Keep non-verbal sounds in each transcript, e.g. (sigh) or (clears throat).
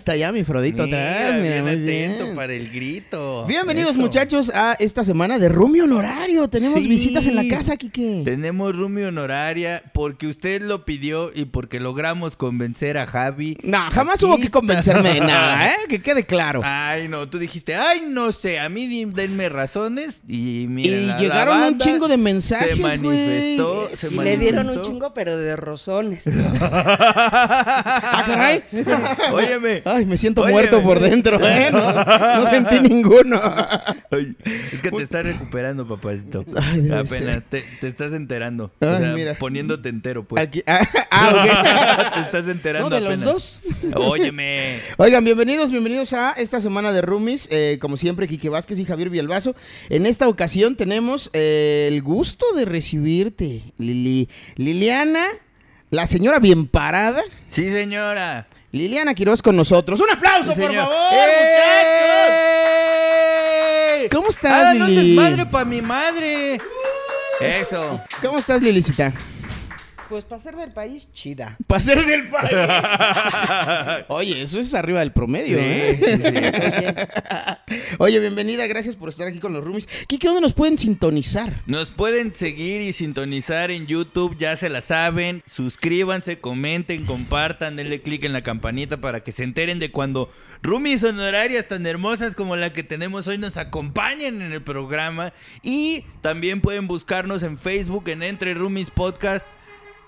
está ya mi Frodito atrás. Mira, bien muy atento bien. para el grito. Bienvenidos Eso. muchachos a esta semana de Rumi Honorario. Tenemos Sí. visitas en la casa, Kike. Tenemos Rumi honoraria porque usted lo pidió y porque logramos convencer a Javi. No, jamás Aquí hubo que convencerme de nada, (laughs) ¿eh? Que quede claro. Ay, no, tú dijiste, ay, no sé, a mí denme razones y mira, y la- la llegaron un chingo de mensajes, Se manifestó, se Y le dieron un manifestó. chingo, pero de rozones. (laughs) Ah, caray. (laughs) Óyeme. Ay, me siento muerto por dentro, ¿eh? No, (laughs) no sentí ninguno. (laughs) Es que te estás recuperando, papacito. Ay, Apenas te, te estás enterando. o Ay, sea, mira. poniéndote entero, pues. Aquí- (laughs) ah, ah, te estás enterando No, de los dos. Óyeme. Oigan, bienvenidos, bienvenidos a esta semana de Roomies. Eh, como siempre, Quique Vázquez y Javier Villalbazo. En esta ocasión tenemos eh, el gusto de recibirte, Lili. Liliana, la señora bien parada. Sí, señora. Liliana Quiroz con nosotros. ¡Un aplauso, Sí, por señor. favor, ¡Eh! muchachos! ¿Cómo estás, ¡Hagan un Lili? desmadre para mi madre! Eso. ¿Cómo estás, Lilicita? Pues para ser del país, chida. Para ser del país. (laughs) Oye, eso es arriba del promedio, Sí, ¿eh? sí, (laughs) Oye, bienvenida, gracias por estar aquí con los roomies. Kike, ¿dónde nos pueden sintonizar? Nos pueden seguir y sintonizar en YouTube, ya se la saben. Suscríbanse, comenten, compartan, denle click en la campanita para que se enteren de cuando roomies honorarias tan hermosas como la que tenemos hoy nos acompañen en el programa. Y también pueden buscarnos en Facebook en Entre Roomies Podcast.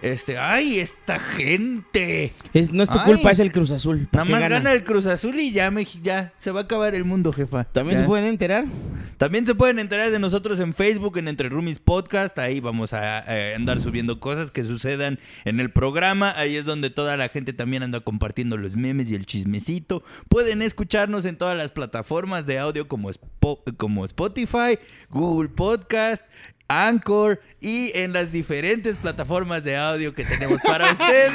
Este, ay, esta gente. Es, no es tu Ay. culpa, es el Cruz Azul. ¿Para Nada más gana? gana el Cruz Azul y ya, me, ya se va a acabar el mundo, jefa. También Ya. se pueden enterar. También se pueden enterar de nosotros en Facebook, en Entre Roomies Podcast. Ahí vamos a eh, andar subiendo cosas que sucedan en el programa. Ahí es donde toda la gente también anda compartiendo los memes y el chismecito. Pueden escucharnos en todas las plataformas de audio como, como Spotify, Google Podcast. Anchor y en las diferentes plataformas de audio que tenemos para (laughs) ustedes.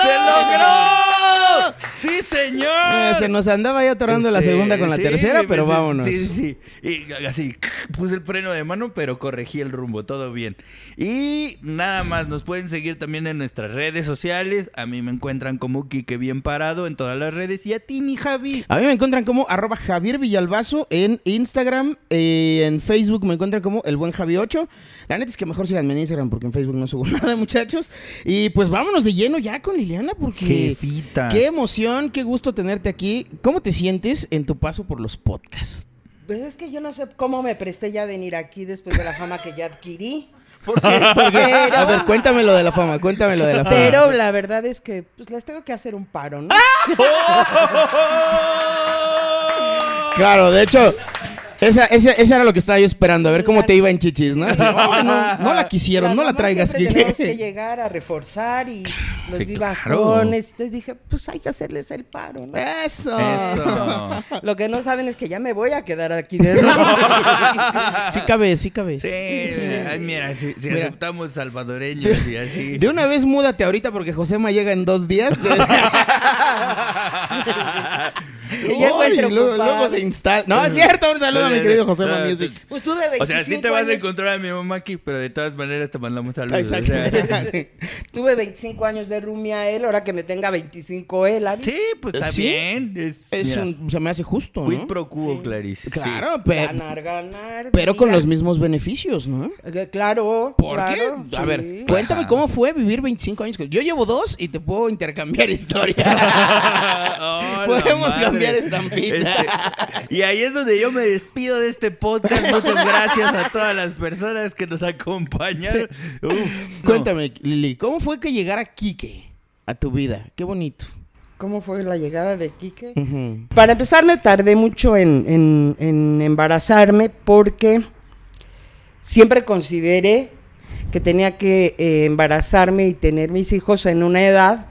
¡Se logró! ¡Sí, señor! Eh, se nos andaba ya atorando la Este, segunda con la sí, tercera, pero sí, vámonos. Sí, sí, sí. Y así, (laughs) puse el freno de mano, pero corregí el rumbo, todo bien. Y nada más, nos pueden seguir también en nuestras redes sociales. A mí me encuentran como Kike Bien Parado en todas las redes. Y a ti, mi Javi. A mí me encuentran como arroba Javier Villalbazo en Instagram, eh, en Facebook me encuentran como el buen Javi 8. La neta es que mejor síganme en Instagram porque en Facebook no subo (laughs) nada, muchachos. Y pues vámonos de lleno ya con Liliana porque... Jefita. Qué emoción, qué gusto tenerte aquí. ¿Cómo te sientes en tu paso por los podcasts? Pues es que yo no sé cómo me presté ya a venir aquí después de la fama que ya adquirí. (laughs) ¿Por qué? A ver, cuéntame lo de la fama, cuéntame lo de la fama. Pero la verdad es que pues les tengo que hacer un paro, ¿no? (laughs) Claro, de hecho, esa, esa, esa era lo que estaba yo esperando, a ver cómo te iba en chichis, ¿no? Así, "Oh, no, no la quisieron, Las no la traigas. siempre Kike". tenemos que llegar a reforzar y los Sí, vivajones. Entonces dije, pues hay que hacerles el paro, ¿no? Eso. Eso. Lo que no saben es que ya me voy a quedar aquí de nuevo. (laughs) Sí cabe, sí cabe. Sí, ay, mira, si, si Mira. aceptamos salvadoreños y así. De una vez múdate ahorita porque Josema llega en dos días. (laughs) (laughs) Luego, se instala. No, es cierto, un saludo a mi querido Ah, Music. Pues tuve 25 O sea, sí te vas a encontrar a mi mamá aquí, pero de todas maneras te mandamos saludos. o. (laughs) Tuve 25 años de roomie a él, ahora que me tenga 25 él. ¿ah? Sí, pues está ¿Sí? bien. Es, un- se me hace justo, quid ¿no? pro quo, Clarice. Claro, pe- Ganar, ganar. pero con los mismos beneficios, ¿no? Eh, Claro. ¿Por claro, qué? A ver, cuéntame Ajá. cómo fue vivir 25 años. Yo llevo dos y te puedo intercambiar (laughs) historia. (laughs) Oh, Podemos madre. Cambiar estampita. (laughs) Este, y ahí es donde yo me despido de este podcast. Muchas gracias a todas las personas que nos acompañaron. Uf, (laughs) no. Cuéntame, Lili, ¿cómo fue que llegara Quique a tu vida? Qué bonito. ¿Cómo fue la llegada de Quique? Para empezar, me tardé mucho en, en- en embarazarme porque siempre consideré que tenía que eh, embarazarme y tener mis hijos en una edad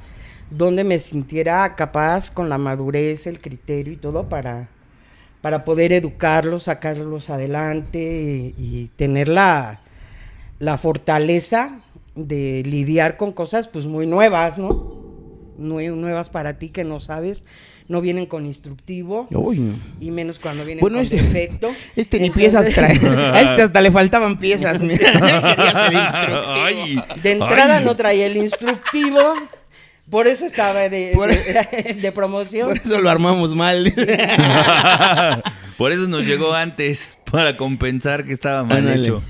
donde me sintiera capaz con la madurez, el criterio y todo para, para poder educarlos, sacarlos adelante y, y tener la, la fortaleza de lidiar con cosas pues muy nuevas, ¿no? Nue- nuevas para ti que no sabes, no vienen con instructivo Uy, y menos cuando vienen Bueno, con este- defecto. (laughs) Este ni Entonces, piezas trae. (laughs) A este hasta le faltaban piezas. Mira, (laughs) Quería ser instructivo. Ay, De entrada ay. no traía el instructivo. Por eso estaba de, (laughs) Por- de, (laughs) de promoción. Por eso lo armamos mal. (laughs) Por eso nos llegó antes, para compensar que estaba mal Ándale. hecho.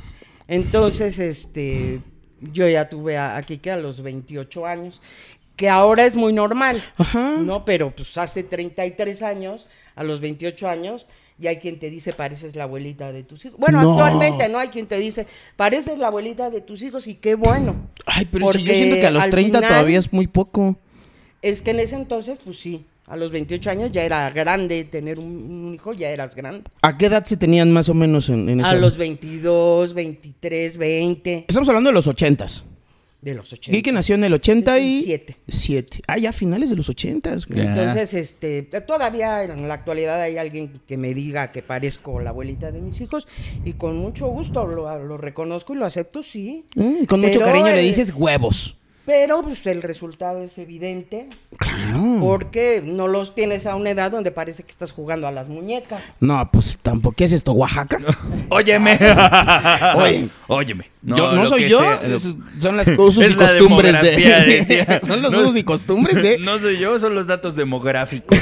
Entonces, este, yo ya tuve a, a Kike a los 28 años, que ahora es muy normal, Ajá. ¿no? Pero pues hace 33 años, a los 28 años, y hay quien te dice, pareces la abuelita de tus hijos. Bueno, No. actualmente, ¿no? Hay quien te dice, pareces la abuelita de tus hijos y qué bueno. Ay, pero si yo Porque siento que a los al 30 final- todavía es muy poco. Es que en ese entonces, pues sí, a los 28 años ya era grande tener un, un hijo, ya eras grande. ¿A qué edad se tenían más o menos en, en A los 22, 23, 20, Estamos hablando de los 80s. De los 80. Quique nació en el 87. Siete. Siete. Ah, ya finales de los 80s. güey. Ya. Entonces, este, todavía en la actualidad hay alguien que me diga que parezco la abuelita de mis hijos y con mucho gusto lo, lo reconozco y lo acepto, sí. Mm, con mucho cariño le dices huevos. Pero pues el resultado es evidente Claro. porque no los tienes a una edad donde parece que estás jugando a las muñecas. No, pues tampoco. ¿Qué es esto? ¿Oaxaca? (laughs) Óyeme. (laughs) Oye. Óyeme. yo, no soy yo. sea- es- son las usos (laughs) y la costumbres de. demografía, Sí, son los No- usos y costumbres de. No soy yo, son los datos demográficos.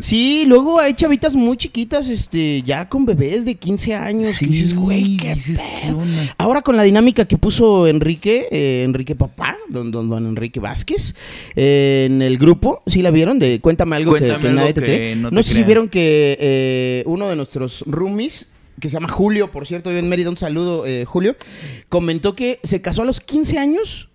Sí, luego hay chavitas muy chiquitas, este, ya con bebés de 15 años. que dices, güey, qué dices, ¿qué pedo". onda? Ahora con la dinámica que puso Enrique, eh, Enrique Papá, don, don, don Enrique Vázquez, eh, en el grupo, ¿sí la vieron? De Cuéntame algo que- Cuéntame que, algo nadie te que cree. no No, te sé si vieron que eh, uno de nuestros roomies, que se llama Julio, por cierto, vive en Mérida, un saludo, eh, Julio, comentó que se casó a los 15 años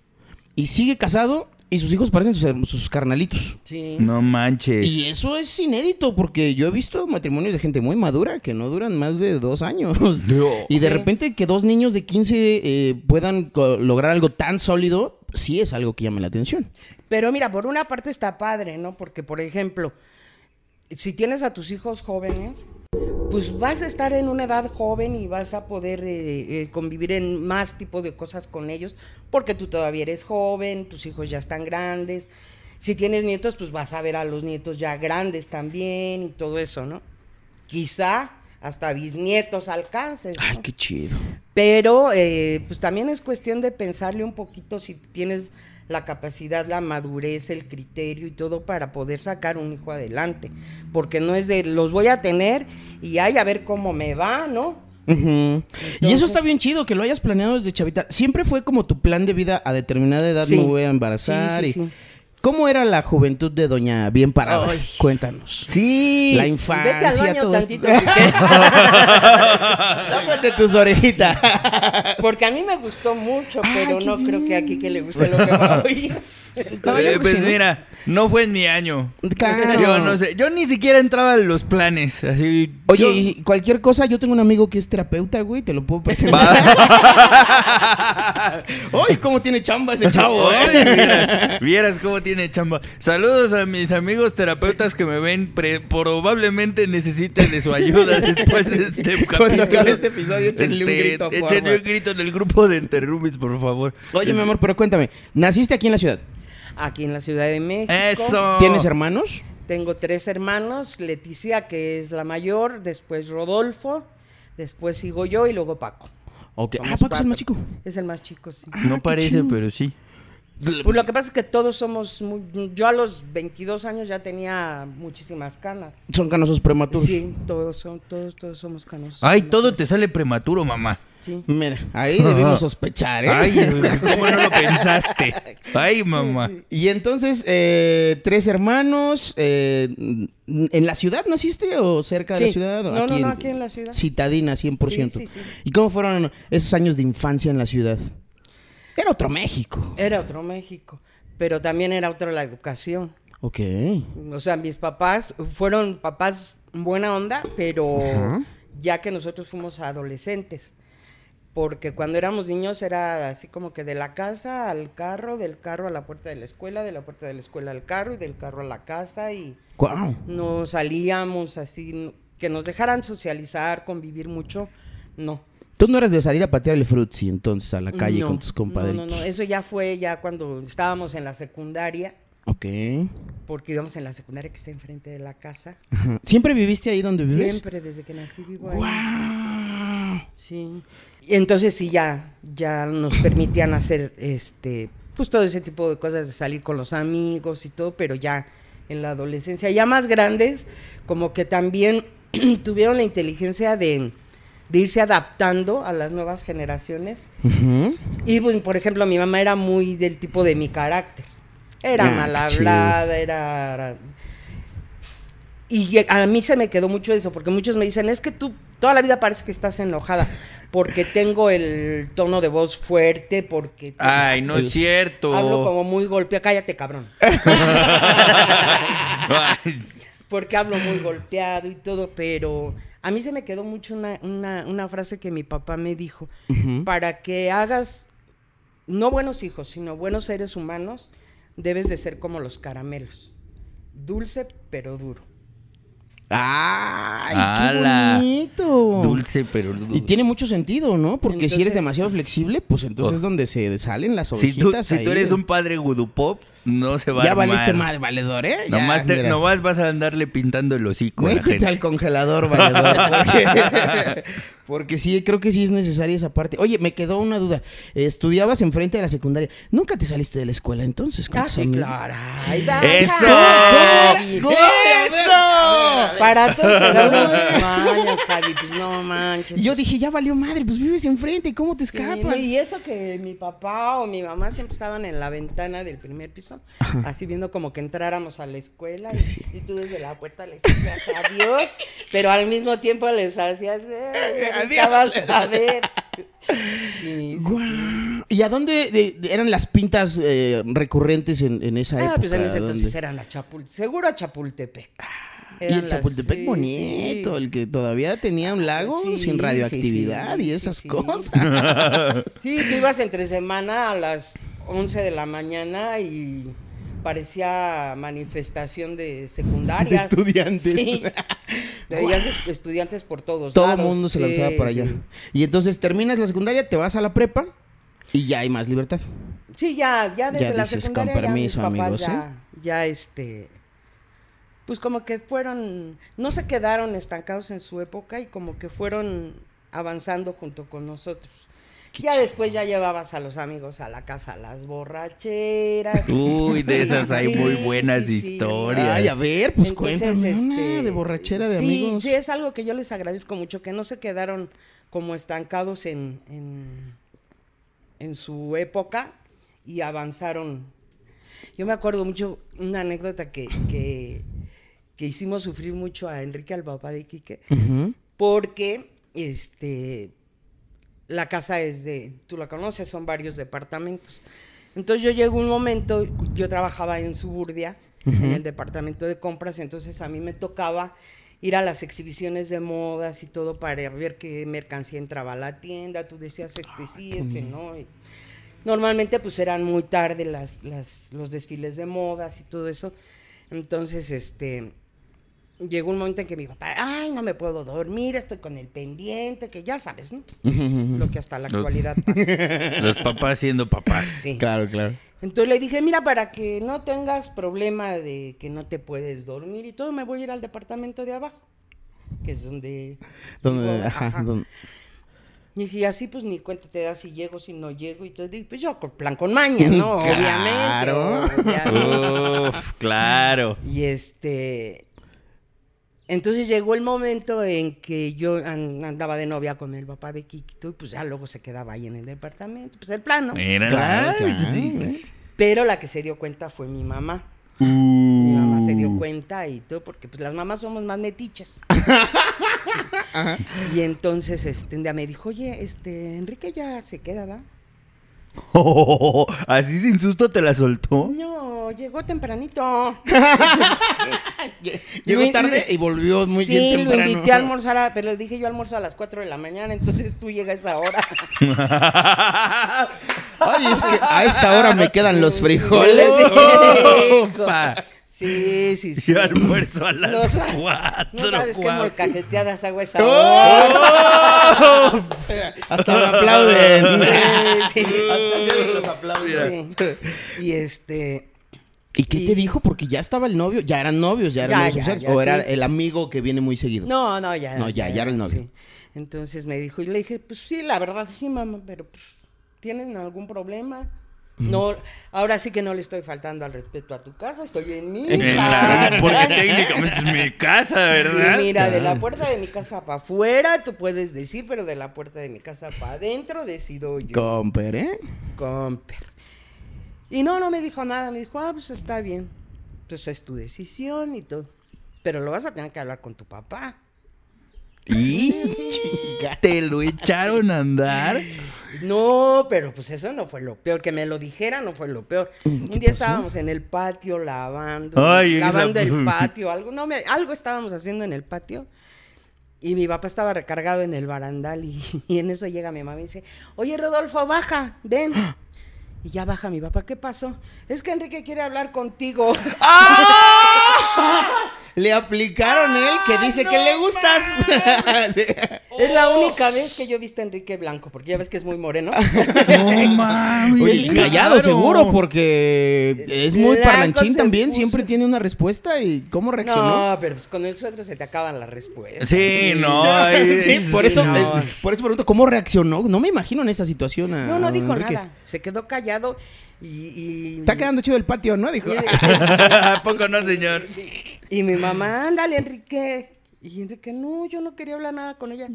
y sigue casado y sus hijos parecen sus, sus carnalitos. Sí. No manches. Y eso es inédito porque yo he visto matrimonios de gente muy madura que no duran más de dos años. No. Y de repente que dos niños de 15 eh, puedan lograr algo tan sólido, sí es algo que llama la atención. Pero mira, por una parte está padre, ¿no? Porque, por ejemplo, si tienes a tus hijos jóvenes, pues vas a estar en una edad joven y vas a poder eh, eh, convivir en más tipo de cosas con ellos, porque tú todavía eres joven, tus hijos ya están grandes. Si tienes nietos, pues vas a ver a los nietos ya grandes también y todo eso, ¿no? Quizá hasta bisnietos alcances. Ay, qué chido. Pero eh, pues también es cuestión de pensarle un poquito si tienes la capacidad, la madurez, el criterio y todo para poder sacar un hijo adelante. Porque no es de los voy a tener y ay, a ver cómo me va, ¿no? Y eso está bien chido, que lo hayas planeado desde chavita. Siempre fue como tu plan de vida a determinada edad, Sí. me voy a embarazar. Sí, sí. ¿Cómo era la juventud de Doña Bien Parada? Ay. Cuéntanos. Sí. La Vete al infancia, baño todo tantito. (laughs) Tápate tus orejitas. Porque a mí me gustó mucho, pero no creo que aquí que le guste lo que va a oír. No, Eh, pues mira, no fue en mi año. Claro. Yo no sé, yo ni siquiera entraba en los planes, así. Oye, yo- y cualquier cosa, yo tengo un amigo que es terapeuta, güey, te lo puedo presentar. (laughs) ¡Ay, cómo tiene chamba ese chavo, eh! vieras, vieras cómo tiene chamba. Saludos a mis amigos terapeutas que me ven. pre- probablemente necesiten de su ayuda (laughs) después de este capítulo. Cuando acabe este episodio, échenle un Este, grito, échenle un grito en el grupo de Enterrumis, por favor. Oye, mi amor, pero cuéntame, ¿naciste aquí en la ciudad? Aquí en la Ciudad de México. Eso. ¿Tienes hermanos? Tengo tres hermanos, Leticia, que es la mayor, después Rodolfo, después sigo yo y luego Paco. Ok. Somos Ah, Paco es el más chico. Es el más chico, sí. No qué parece, pero sí. Pues lo que pasa es que todos somos muy... Yo a los 22 años ya tenía muchísimas canas. Son canosos prematuros. Sí, todos, son, todos, todos somos canosos. Ay, todo te sale prematuro, mamá. Sí. Mira, ahí debimos sospechar, ¿eh? Ay, ¿cómo no lo (laughs) pensaste? Ay, mamá. Y entonces, eh, tres hermanos, eh, ¿en la ciudad naciste o cerca de la ciudad? o No, no, no, aquí en la ciudad. Citadina, 100%. Sí, sí, sí. ¿Y cómo fueron esos años de infancia en la ciudad? Era otro México. Era otro México, pero también era otra la educación. Ok. O sea, mis papás fueron papás buena onda, pero Ajá. ya que nosotros fuimos adolescentes. Porque cuando éramos niños era así como que de la casa al carro, del carro a la puerta de la escuela, de la puerta de la escuela al carro y del carro a la casa y Wow. no salíamos así, que nos dejaran socializar, convivir mucho, no. Tú no eras de salir a patear el frutzi entonces a la calle No, con tus compadres. No, no, no, eso ya fue ya cuando estábamos en la secundaria, Ok. porque íbamos en la secundaria que está enfrente de la casa. Ajá. ¿Siempre viviste ahí donde vives? Siempre, desde que nací vivo ahí. Wow. Sí. Y entonces sí ya, ya nos permitían hacer este pues todo ese tipo de cosas de salir con los amigos y todo, pero ya en la adolescencia, ya más grandes, como que también (clears throat) tuvieron la inteligencia de, de irse adaptando a las nuevas generaciones. Y pues, por ejemplo, mi mamá era muy del tipo de mi carácter. Era Ah, mal hablada, era- Y a mí se me quedó mucho eso, porque muchos me dicen, es que tú toda la vida parece que estás enojada, porque tengo el tono de voz fuerte, porque Ay, no es cierto. hablo como muy golpeada. Cállate, cabrón. (laughs) (laughs) Porque hablo muy golpeado y todo, pero a mí se me quedó mucho una, una- una frase que mi papá me dijo, para que hagas no buenos hijos, sino buenos seres humanos, debes de ser como los caramelos, dulce pero duro. ¡Ay, qué bonito! Dulce, pero Y tiene mucho sentido, ¿no? Porque si eres demasiado flexible, pues entonces Oh. es donde se salen las Si tú, ovejitas si tú eres un padre gudupop, no se va a Ya armar. valiste madre, valedor, ¿eh? Ya, Nomás, te- mira. nomás vas a andarle pintando el hocico a la Métete gente. al congelador, valedor. Porque, (laughs) porque sí, creo que sí es necesaria esa parte. Oye, me quedó una duda. Estudiabas enfrente de la secundaria. ¿Nunca te saliste de la escuela entonces? Ah, sí, claro. Ay, ¡Eso! ¡Eso! Para todos unos (laughs) mañas, Javi, pues no manches. Y yo dije, ya valió madre, pues vives enfrente, ¿cómo te Sí, escapas? y eso que mi papá o mi mamá siempre estaban en la ventana del primer piso, así viendo como que entráramos a la escuela y, Sí. y tú desde la puerta les decías adiós, pero al mismo tiempo les hacías, "Eh, ahorita Adiós. vas a ver. (laughs) Sí, sí, Guau. sí. ¿Y a dónde de- de- eran las pintas eh, recurrentes en, en esa época? Ah, pues en ese ¿Dónde? entonces eran a Chapultepec, seguro a Chapultepec. Y el las- Chapultepec sí, bonito, sí. el que todavía tenía un lago Sí, sin sí, radioactividad sí, y sí, esas sí. cosas. Sí, tú ibas entre semana a las 11 de la mañana y parecía manifestación de secundarias. De estudiantes. Sí. (laughs) Veías es- estudiantes por todos Todo el mundo se Sí, lanzaba para allá. sí. Y entonces terminas la secundaria, te vas a la prepa y ya hay más libertad. Sí, ya, ya desde Ya la dices, secundaria con ya mis permiso, amigos, ¿eh? ya, ya este pues como que fueron no se quedaron estancados en su época y como que fueron avanzando junto con nosotros. Qué ya después ya llevabas a los amigos a la casa a las borracheras. Uy, de esas hay (laughs) Sí, muy buenas sí, sí. historias. Ay, a ver, pues Entonces, cuéntame una este, de borrachera de sí, amigos. Sí, es algo que yo les agradezco mucho, que no se quedaron como estancados en, en, en su época y avanzaron. Yo me acuerdo mucho una anécdota que, que, que hicimos sufrir mucho a Enrique, al papá de Quique, porque este la casa es de, tú la conoces, son varios departamentos. Entonces yo llego un momento, yo trabajaba en Suburbia, en el departamento de compras, entonces a mí me tocaba ir a las exhibiciones de modas y todo para ver qué mercancía entraba a la tienda, tú decías este sí, este no. y normalmente pues eran muy tarde las, las, los desfiles de modas y todo eso. Entonces, este, llegó un momento en que mi papá, ay, no me puedo dormir, estoy con el pendiente, que ya sabes, ¿no? Lo que hasta la Los- actualidad (laughs) pasa. Los papás siendo papás. Sí. Claro, claro. Entonces le dije, mira, para que no tengas problema de que no te puedes dormir y todo, me voy a ir al departamento de abajo, que es donde... Donde- ajá, ajá. donde- Y dije, así pues ni cuenta te da si llego, si no llego, y todo. Dije, pues yo con plan con maña, ¿no? (laughs) Claro. Obviamente. obviamente. (laughs) Uf, claro. Y este. Entonces llegó el momento en que yo an- andaba de novia con el papá de Kikito y pues ya luego se quedaba ahí en el departamento. Pues el plan, ¿no? Mira, Claro, claro, claro, sí. Pero la que se dio cuenta fue mi mamá. Mi mamá se Uh. dio cuenta y todo, porque pues las mamás somos más metichas. (laughs) y entonces este, un día me dijo, oye, este, Enrique ya se queda, ¿va? (laughs) Así sin susto te la soltó. No, llegó tempranito. (laughs) Llegó tarde y volvió muy sí, bien temprano. lo invité a almorzar, a- pero le dije yo almuerzo a las 4 de la mañana, entonces tú llegas a esa hora. (laughs) Ay, es que a esa hora me quedan los frijoles. Ufa. Sí, sí, (laughs) sí. Yo almuerzo a las No cuatro. No sabes qué guau. molcajeteadas hago esa hora. ¡Oh! Hasta me aplauden. (laughs) Sí, sí. Hasta yo los aplauden. Sí. Y este. ¿Y qué te dijo? Porque ya estaba el novio, ya eran novios, ya eran Ya, novios ya, o era sí. el amigo que viene muy seguido. No, no, ya. No, ya, ya era el novio. sí. Entonces me dijo, y le dije, pues sí, la verdad, sí, mamá, pero pues, ¿tienen algún problema? No, ahora sí que no le estoy faltando al respeto a tu casa, estoy en mi En la- (laughs) porque técnicamente es mi casa, ¿verdad? Y mira, de la puerta de mi casa para afuera, tú puedes decir, pero de la puerta de mi casa para adentro decido yo. Comper, ¿eh? Comper. Y no, no me dijo nada, me dijo, ah, pues está bien. Pues es tu decisión y todo. Pero lo vas a tener que hablar con tu papá. ¿Y (laughs) te lo echaron a andar? No, pero pues eso no fue lo peor. Que me lo dijera no fue lo peor. Un día estábamos en el patio lavando, Ay, esa- lavando el (laughs) patio, algo, no me, algo estábamos haciendo en el patio. Y mi papá estaba recargado en el barandal y, (laughs) y en eso llega mi mamá y dice, oye Rodolfo, baja, ven. Y ya baja mi papá, ¿qué pasó? Es que Enrique quiere hablar contigo. (laughs) Le aplicaron él que dice que le gustas. (laughs) Sí. Es la única vez que yo he visto a Enrique Blanco, porque ya ves que es muy moreno. (laughs) No mames. Oye, callado claro. seguro, porque es muy Blanco parlanchín también. puso. Siempre tiene una respuesta. ¿Y cómo reaccionó? No, pero pues con el suegro se te acaban las respuestas. Sí, no. (laughs) ay, Sí, por eso, no. eh, por eso pregunto, ¿cómo reaccionó? No me imagino en esa situación a No, no dijo Enrique. nada. Se quedó callado y... y Está quedando chido el patio, ¿no? Dijo. ¿A poco no, señor? Y mi mamá, ándale, Enrique. Y Enrique, no, yo no quería hablar nada con ella.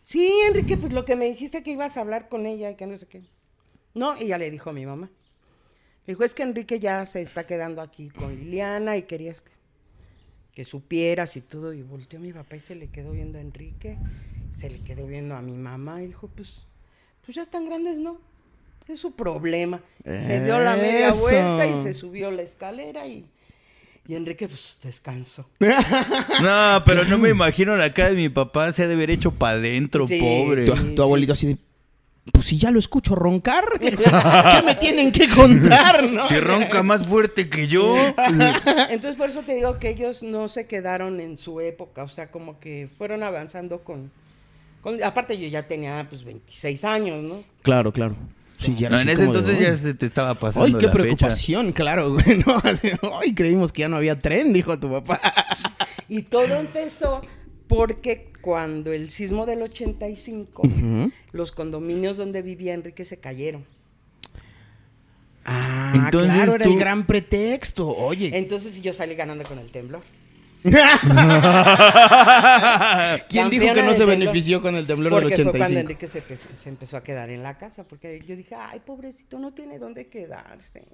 Sí, Enrique, pues lo que me dijiste que ibas a hablar con ella, que no sé qué. No, y ya le dijo a mi mamá. Le dijo, es que Enrique ya se está quedando aquí con Liliana y querías que, que supieras y todo. Y volteó mi papá y se le quedó viendo a Enrique, se le quedó viendo a mi mamá y dijo, pues, pues ya están grandes, ¿no? Es su problema. Se dio la media vuelta y se subió la escalera y, y Enrique pues descansó. (laughs) No, pero no me imagino la cara de mi papá. Se ha de haber hecho para adentro, Sí. pobre. Tu abuelito así de. Pues si ya lo escucho roncar, (laughs) ¿qué me tienen que contar, (laughs) no? Si ronca más fuerte que yo. Entonces por eso te digo que ellos no se quedaron en su época, o sea, como que fueron avanzando con... con- aparte yo ya tenía pues 26 años, ¿no? Claro, claro. Sí, ya No, así en ese de, entonces ya se te estaba pasando Ay, qué la fecha. preocupación, claro, (laughs) güey. No, así, ay, creímos que ya no había tren, dijo tu papá. (laughs) Y todo empezó porque cuando el sismo del 85, Ujú. los condominios donde vivía Enrique se cayeron. Ah, Entonces claro, era tú- el gran pretexto. Oye, Entonces yo salí ganando con el temblor. (laughs) ¿quién dijo que no se temblor. benefició con el temblor del Porque fue cuando 85? Enrique se empezó, se empezó a quedar en la casa, porque yo dije, ay, pobrecito, no tiene dónde quedarse.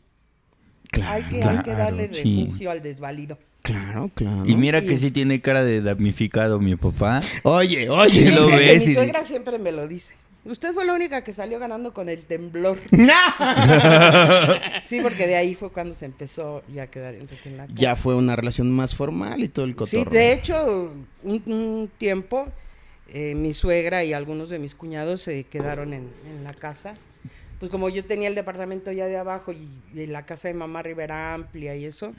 hay, que, hay que claro, darle sí. refugio al desvalido. Claro, claro. Y mira que Y- sí tiene cara de damnificado mi papá. Oye, Sí oye. lo ves Mi y- suegra siempre me lo dice. Usted fue la única que salió ganando con el temblor. (laughs) (laughs) Sí, porque de ahí fue cuando se empezó ya a quedar en la casa. ya fue una relación más formal y todo el Sí, cotorro. de hecho, un, un tiempo eh, mi suegra y algunos de mis cuñados se quedaron en, en la casa. Pues como yo tenía el departamento ya de abajo y, y la casa de mamá arriba era amplia y eso,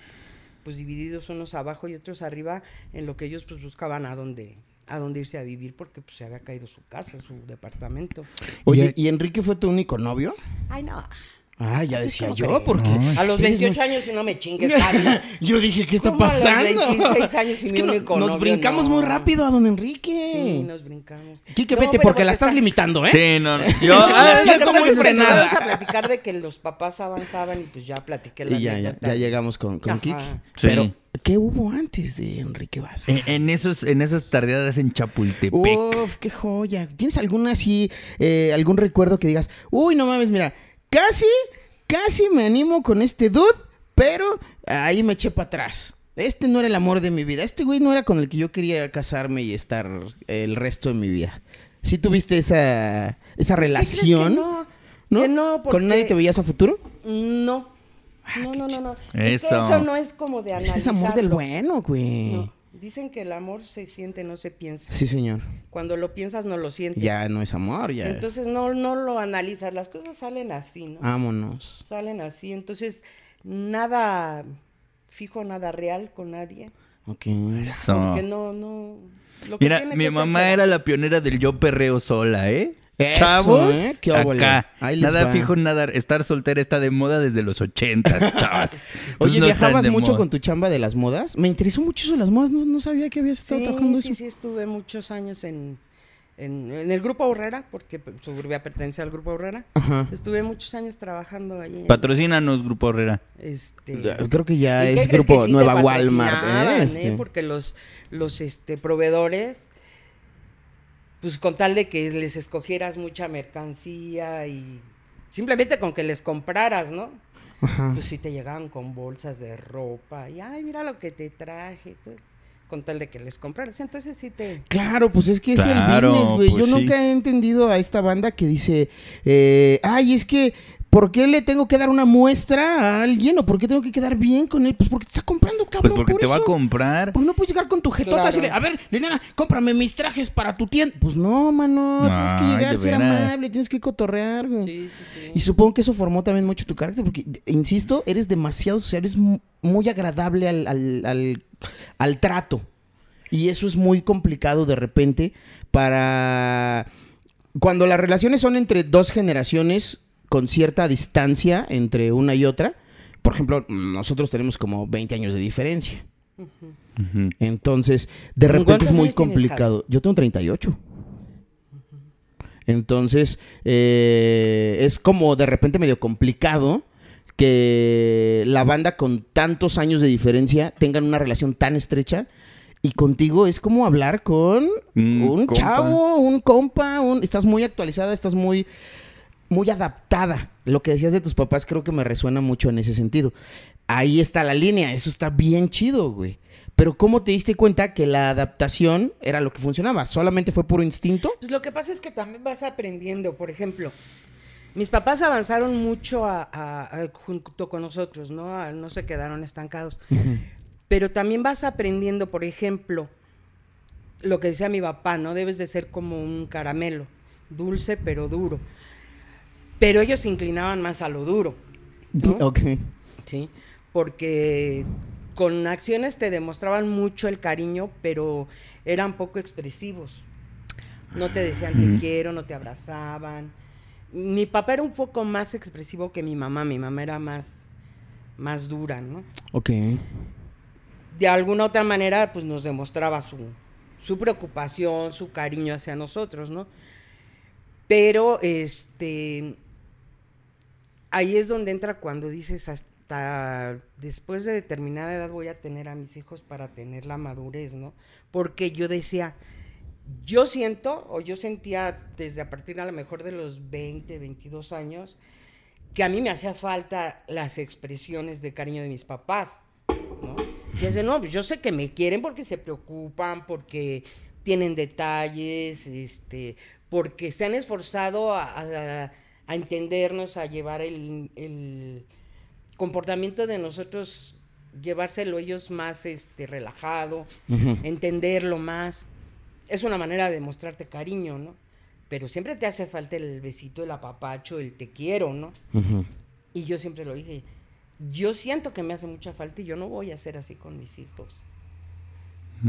pues divididos unos abajo y otros arriba, en lo que ellos pues buscaban a dónde, a dónde irse a vivir porque pues se había caído su casa, su departamento. Oye, ¿y Enrique fue tu único novio? Ay, no. Ah, ya decía ¿Cómo yo, porque... A los eres 28 muy- años y no me chingues. (laughs) Yo dije, ¿qué está ¿Cómo a los pasando? 26 años y es mi que no- único nos brincamos No. muy rápido a don Enrique. Sí, nos brincamos. Quique, No, vete porque la estás está- limitando, ¿eh? Sí, no. (laughs) Yo, Lo ah, siento muy pasa es que frenada. empezamos a platicar de que los papás avanzaban y pues ya platiqué la Y ya, ya, llegamos con, con. Kiki. Sí. Pero, ¿qué hubo antes de Enrique Vázquez? en, en esos, en esas tardeadas en Chapultepec. Uf, qué joya. ¿Tienes alguna así, eh, algún recuerdo que digas, uy, no mames, mira, casi, casi me animo con este dude, pero ahí me eché para atrás. Este no era el amor de mi vida. Este güey no era con el que yo quería casarme y estar el resto de mi vida. ¿Sí tuviste esa, esa Pues, ¿qué crees relación? que no? ¿No? Que no, porque- ¿Con nadie te veías a futuro? No. No, no, no, no. Es que Eso. eso no es como de Ese analizarlo. es amor del bueno, güey. No. Dicen que el amor se siente, no se piensa. Sí, señor. Cuando lo piensas, no lo sientes. Ya no es amor, ya. Entonces no, no lo analizas. Las cosas salen así, ¿no? Vámonos. Salen así. Entonces, nada fijo, nada real con nadie. Ok. Eso. Porque no, no. lo que Mira, tiene mi que ser, mamá era la pionera del yo perreo sola, ¿eh? Eso, Chavos, ¿eh? Qué acá. Nada va. fijo, nada. Estar soltera está de moda desde los ochentas, (laughs) chavas. Oye, no ¿viajabas mucho moda. con tu chamba de las modas? Me interesó mucho eso de las modas, no, no sabía que habías estado Sí, trabajando sí, eso. sí, estuve muchos años en, en, en el grupo Horrera, porque pues, Suburbia pertenece al grupo Horrera. Ajá. Estuve muchos años trabajando ahí. en- Patrocínanos, Grupo Herrera. Este, Creo que ya ¿Y qué es grupo que sí Nueva Walmart. ¿eh? eh? Este. Porque los, los este, proveedores, pues con tal de que les escogieras mucha mercancía y simplemente con que les compraras, ¿no? Ajá. Pues sí te llegaban con bolsas de ropa y, ay, mira lo que te traje, tú", con tal de que les compraras. Entonces sí te... Claro, pues es que es Claro, el business, güey. pues Yo sí. nunca he entendido a esta banda que dice, eh, ay, es que, ¿por qué le tengo que dar una muestra a alguien? ¿O por qué tengo que quedar bien con él? Pues porque te está comprando, cabrón. Pues porque por te va a comprar. Porque no puedes llegar con tu jetota Claro. y decirle, a ver, Liliana, cómprame mis trajes para tu tienda. Pues no, mano, tienes que llegar, ser amable, tienes que cotorrear, güey. Sí, sí, sí. Y supongo que eso formó también mucho tu carácter, porque, insisto, eres demasiado social, eres mu- muy agradable al, al- al- al trato. Y eso es muy complicado de repente para... Cuando las relaciones son entre dos generaciones con cierta distancia entre una y otra, por ejemplo, nosotros tenemos como 20 años de diferencia. Entonces, de ¿Con repente es muy tienes, complicado. Yo tengo 38. Entonces, eh, es como de repente medio complicado que la banda con tantos años de diferencia tengan una relación tan estrecha. Y contigo es como hablar con Un un compa. chavo, un compa, un- estás muy actualizada, estás muy, muy adaptada. Lo que decías de tus papás creo que me resuena mucho en ese sentido. Ahí está la línea, eso está bien chido, güey. Pero ¿cómo te diste cuenta que la adaptación era lo que funcionaba? ¿Solamente fue puro instinto? Pues lo que pasa es que también vas aprendiendo. Por ejemplo, mis papás avanzaron mucho a- a- a- junto con nosotros, ¿no? No se quedaron estancados. Pero también vas aprendiendo, por ejemplo, lo que decía mi papá, ¿no? Debes de ser como un caramelo, dulce pero duro. Pero ellos se inclinaban más a lo duro, ¿no? (laughs) Ok. ¿sí? Porque con acciones te demostraban mucho el cariño, pero eran poco expresivos. No te decían te quiero, no te abrazaban. Mi papá era un poco más expresivo que mi mamá, mi mamá era más, más dura, ¿no? Ok. De alguna otra manera, pues nos demostraba su, su preocupación, su cariño hacia nosotros, ¿no? Pero, este, ahí es donde entra cuando dices hasta después de determinada edad voy a tener a mis hijos para tener la madurez, ¿no? Porque yo decía, yo siento, o yo sentía desde a partir a lo mejor de los 20, 22 años, que a mí me hacía falta las expresiones de cariño de mis papás, ¿no? Dice, no, pues yo sé que me quieren porque se preocupan, porque tienen detalles, este, porque se han esforzado a- a entendernos, a llevar el, el comportamiento de nosotros, llevárselo ellos más este, relajado, entenderlo más. Es una manera de mostrarte cariño, ¿no? Pero siempre te hace falta el besito, el apapacho, el te quiero, ¿no? Y yo siempre lo dije, yo siento que me hace mucha falta y yo no voy a ser así con mis hijos.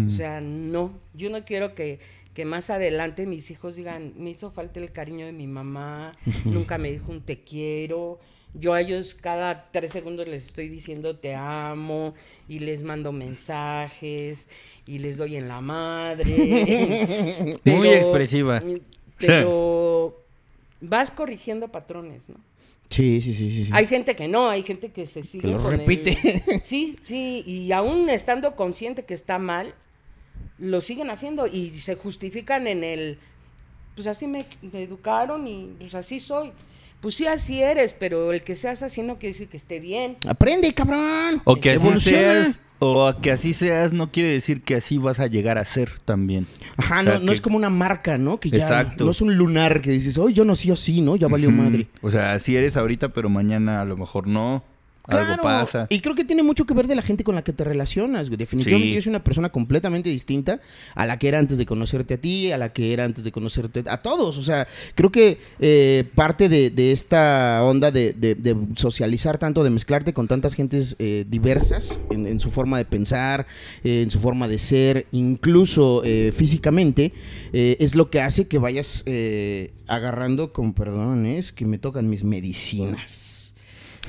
O sea, no, yo no quiero que, que más adelante mis hijos digan, me hizo falta el cariño de mi mamá, (laughs) nunca me dijo un te quiero. Yo a ellos cada tres segundos les estoy diciendo te amo y les mando mensajes y les doy en la madre. (laughs) Muy expresiva. (laughs) Pero vas corrigiendo patrones, ¿no? Sí, sí, sí, sí. Hay gente que no, hay gente que se sigue con el- repite. Sí, sí, y aún estando consciente que está mal, lo siguen haciendo y se justifican en el, pues así me, me educaron y pues así soy. Pues sí, así eres, pero el que seas así no quiere decir que esté bien. Aprende, cabrón. O que así seas, o a que así seas, no quiere decir que así vas a llegar a ser también. Ajá, O sea, no, no es como una marca, ¿no? Que ya Exacto. no es un lunar que dices, oh, yo nací así, ¿no? Ya valió madre. O sea, así eres ahorita, pero mañana a lo mejor no. Algo Claro, pasa. Y creo que tiene mucho que ver de la gente con la que te relacionas, güey. Definitivamente Sí. yo soy una persona completamente distinta a la que era antes de conocerte a ti, a la que era antes de conocerte a todos. O sea, creo que eh, parte de, de esta onda de, de- de socializar tanto, de mezclarte con tantas gentes eh, diversas en, en su forma de pensar, eh, en su forma de ser, incluso eh, físicamente, es lo que hace que vayas eh, agarrando, con perdón, es que me tocan mis medicinas.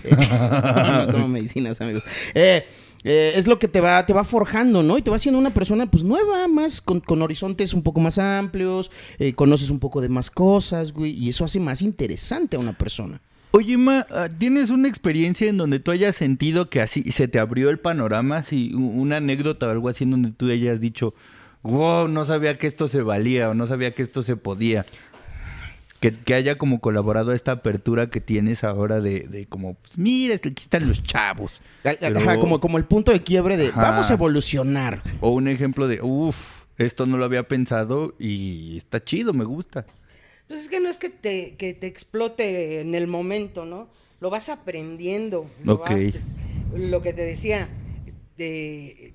(laughs) no tomo medicinas, amigos. Eh, eh, es lo que te va, te va forjando, ¿no? Y te va haciendo una persona, pues, nueva, más, con, horizontes un poco más amplios, eh, conoces un poco de más cosas, güey, y eso hace más interesante a una persona. Oye, Ma, ah, ¿tienes una experiencia en donde tú hayas sentido que así se te abrió el panorama? U- una anécdota o algo así en donde tú hayas dicho, wow, no sabía que esto se valía o no sabía que esto se podía. Que, que haya como colaborado a esta apertura que tienes ahora de, de como, pues mira, aquí están los chavos. Ajá, como, como el punto de quiebre de Ajá. vamos a evolucionar. O un ejemplo de, uff, esto no lo había pensado y está chido, me gusta. Pues es que no es que te, que te explote en el momento, ¿no? Lo vas aprendiendo. Lo, Ok. vas- es- lo que te decía, te-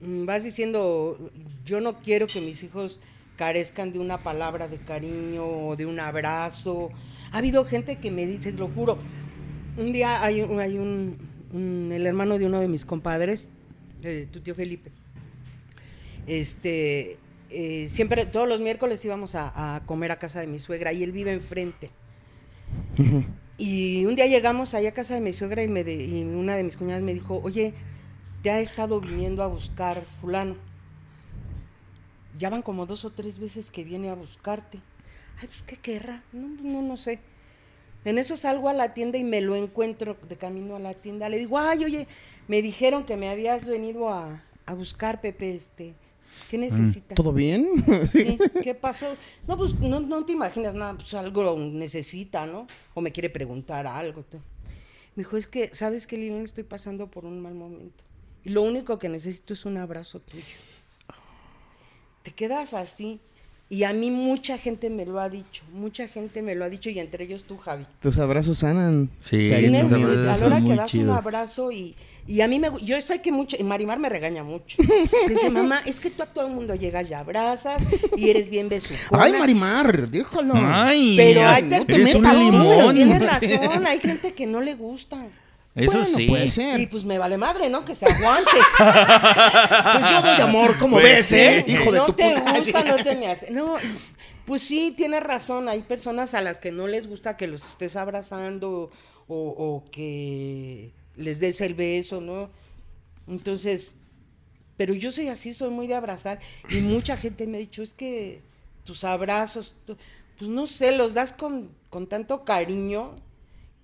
mm, vas diciendo, yo no quiero que mis hijos carezcan de una palabra de cariño o de un abrazo. Ha habido gente que me dice, lo juro, un día hay, un- hay un, un- el hermano de uno de mis compadres, eh, tu tío Felipe, este, eh, siempre, todos los miércoles íbamos a, a comer a casa de mi suegra y él vive enfrente. Y un día llegamos allá a casa de mi suegra y, me de- y una de mis cuñadas me dijo, oye, te ha estado viniendo a buscar fulano. Ya van como dos o tres veces que viene a buscarte. Ay, pues, ¿qué querrá? No, no, no sé. En eso salgo a la tienda y me lo encuentro de camino a la tienda. Le digo, ay, oye, me dijeron que me habías venido a, a buscar, Pepe, este. ¿Qué necesitas? ¿Todo bien? (laughs) Sí, ¿qué pasó? No, pues no, no te imaginas nada, pues algo necesita, ¿no? O me quiere preguntar algo. Me dijo, es que, ¿sabes qué, Lilian? Estoy pasando por un mal momento. Y lo único que necesito es un abrazo tuyo. Te quedas así. Y a mí mucha gente me lo ha dicho, mucha gente me lo ha dicho, y entre ellos tú, Javi. Tus abrazos sanan. Sí. Tienes- abrazos a la son hora que das un abrazo y, y a mí me yo estoy que mucho y Marimar me regaña mucho. (laughs) Dice, "Mamá, es que tú a todo el mundo llegas y abrazas y eres bien besucona." Ay, Marimar, déjalo. Ay, Pero hay no te metas. Tienes razón, hay gente que no le gusta. Eso Bueno, sí. puede ser. Y pues me vale madre, ¿no? Que se aguante. (laughs) Pues yo doy amor, como Pues ves, sí. ¿eh? Hijo de no tu te puta. gusta, (laughs) no te me hace. No, pues sí, tienes razón. Hay personas a las que no les gusta que los estés abrazando o, o que les des el beso, ¿no? Entonces, pero yo soy así, soy muy de abrazar. Y mucha gente me ha dicho, es que tus abrazos, tu- pues no sé, los das con, con tanto cariño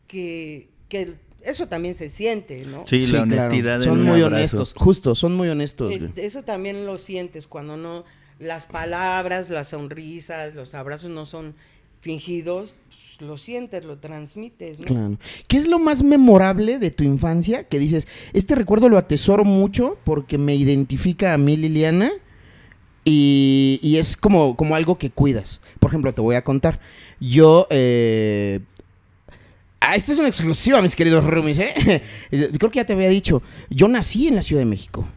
que, que eso también se siente, ¿no? Sí, la claro. honestidad en Son muy abrazo. honestos, justo, son muy honestos. Es- güey. eso también lo sientes cuando no, las palabras, las sonrisas, los abrazos no son fingidos, pues, lo sientes, lo transmites, ¿no? Claro. ¿Qué es lo más memorable de tu infancia que dices, este recuerdo lo atesoro mucho porque me identifica a mí, Liliana, y, y es como, como algo que cuidas? Por ejemplo, te voy a contar. Yo, eh... Ah, esto es una exclusiva, mis queridos roomies, ¿eh? (laughs) Creo que ya te había dicho. Yo nací en la Ciudad de México.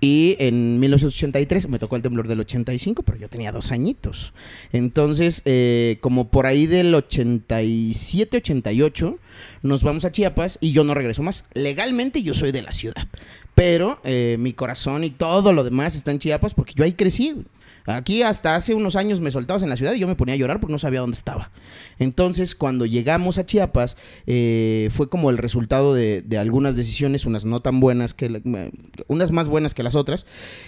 Y en 1983 me tocó el temblor del 85, pero yo tenía dos añitos. Entonces, eh, como por ahí del 87, 88, nos vamos a Chiapas y yo no regreso más. Legalmente yo soy de la ciudad, pero eh, mi corazón y todo lo demás está en Chiapas porque yo ahí crecí. Aquí hasta hace unos años me soltabas en la ciudad y yo me ponía a llorar porque no sabía dónde estaba. Entonces, cuando llegamos a Chiapas, eh, fue como el resultado de, de algunas decisiones, unas no tan buenas, que la- unas más buenas que las otras.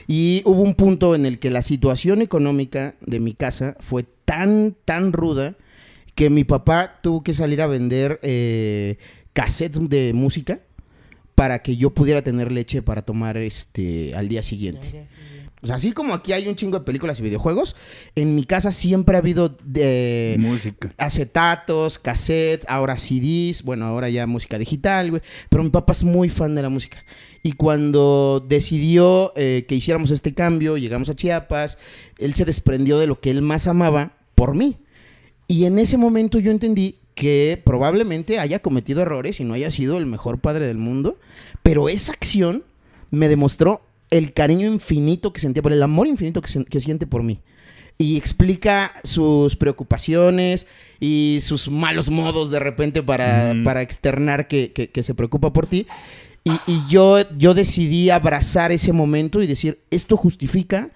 Y hubo un punto en el que la situación económica de mi casa fue tan, tan ruda que mi papá tuvo que salir a vender eh, cassettes de música para que yo pudiera tener leche para tomar este al día siguiente. O sea, así como aquí hay un chingo de películas y videojuegos, en mi casa siempre ha habido de Música. acetatos, cassettes, ahora CDs, bueno, ahora ya música digital, güey. Pero mi papá es muy fan de la música. Y cuando decidió eh, que hiciéramos este cambio, llegamos a Chiapas, él se desprendió de lo que él más amaba por mí. Y en ese momento yo entendí que probablemente haya cometido errores y no haya sido el mejor padre del mundo, pero esa acción me demostró el cariño infinito que sentía por el amor infinito que, se- que siente por mí. Y explica sus preocupaciones y sus malos modos de repente para, para externar que, que- que se preocupa por ti. Y, y yo, yo decidí abrazar ese momento y decir, esto justifica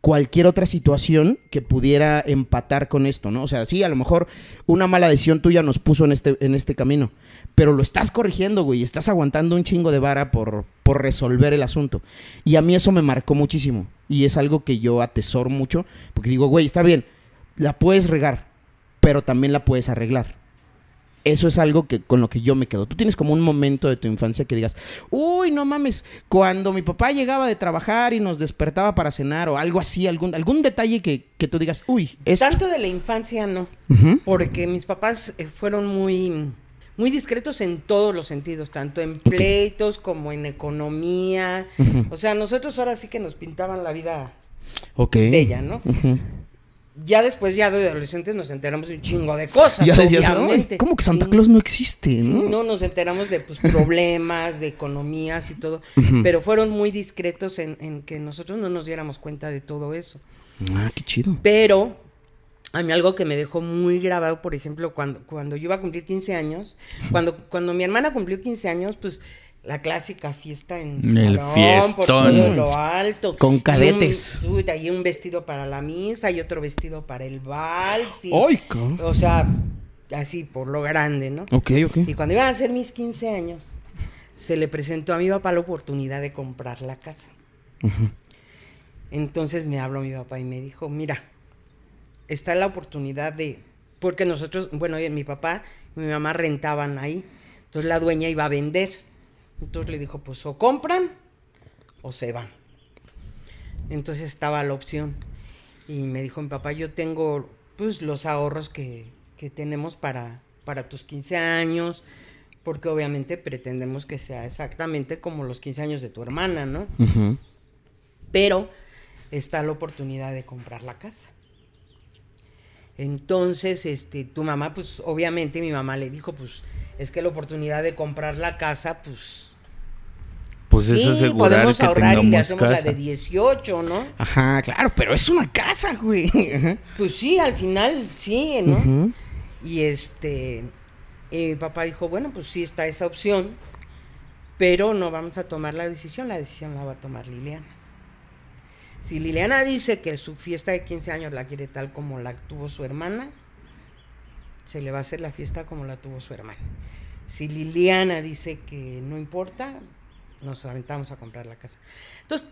cualquier otra situación que pudiera empatar con esto, ¿no? O sea, sí, a lo mejor una mala decisión tuya nos puso en este, en este camino, pero lo estás corrigiendo, güey, estás aguantando un chingo de vara por, por resolver el asunto. Y a mí eso me marcó muchísimo, y es algo que yo atesoro mucho, porque digo, güey, está bien, la puedes regar, pero también la puedes arreglar eso es algo que con lo que yo me quedo. Tú tienes como un momento de tu infancia que digas, uy, no mames, cuando mi papá llegaba de trabajar y nos despertaba para cenar o algo así, algún, algún detalle que, que tú digas, uy, es... Tanto de la infancia no, porque mis papás eh, fueron muy, muy discretos en todos los sentidos, tanto en pleitos como en economía. O sea, nosotros ahora sí que nos pintaban la vida bella, ¿no? Ya después, ya de adolescentes, nos enteramos de un chingo de cosas. Ya decías, ¿cómo que Santa Claus no existe? ¿no? no, nos enteramos de pues, (laughs) problemas, de economías y todo. Pero fueron muy discretos en, que nosotros no nos diéramos cuenta de todo eso. Ah, qué chido. Pero a mí algo que me dejó muy grabado, por ejemplo, cuando, cuando yo iba a cumplir 15 años, cuando, cuando mi hermana cumplió 15 años, pues la clásica fiesta en el salón, por todo lo alto. Con cadetes. Un, ahí un vestido para la misa y otro vestido para el vals. Y, ¡Ay, o sea, así por lo grande, ¿no? Ok, ok. Y cuando iban a ser mis 15 años, se le presentó a mi papá la oportunidad de comprar la casa. Entonces me habló mi papá y me dijo, mira, está la oportunidad de... Porque nosotros, bueno, mi papá y mi mamá rentaban ahí. Entonces la dueña iba a vender. Entonces le dijo, pues o compran o se van. Entonces estaba la opción. Y me dijo mi papá, yo tengo pues los ahorros que, tenemos para, para tus 15 años, porque obviamente pretendemos que sea exactamente como los 15 años de tu hermana, ¿no? Pero está la oportunidad de comprar la casa. Entonces, este, tu mamá, pues obviamente mi mamá le dijo, pues es que la oportunidad de comprar la casa, pues pues es asegurar podemos que ahorrar y le hacemos la de 18, ¿no? Ajá, claro, pero es una casa, güey. Pues sí, al final sí, ¿no? Y este, mi papá dijo, bueno, pues sí está esa opción, pero no vamos a tomar la decisión, la decisión la va a tomar Liliana. Si Liliana dice que su fiesta de 15 años la quiere tal como la tuvo su hermana, se le va a hacer la fiesta como la tuvo su hermana. Si Liliana dice que no importa, nos aventamos a comprar la casa. Entonces,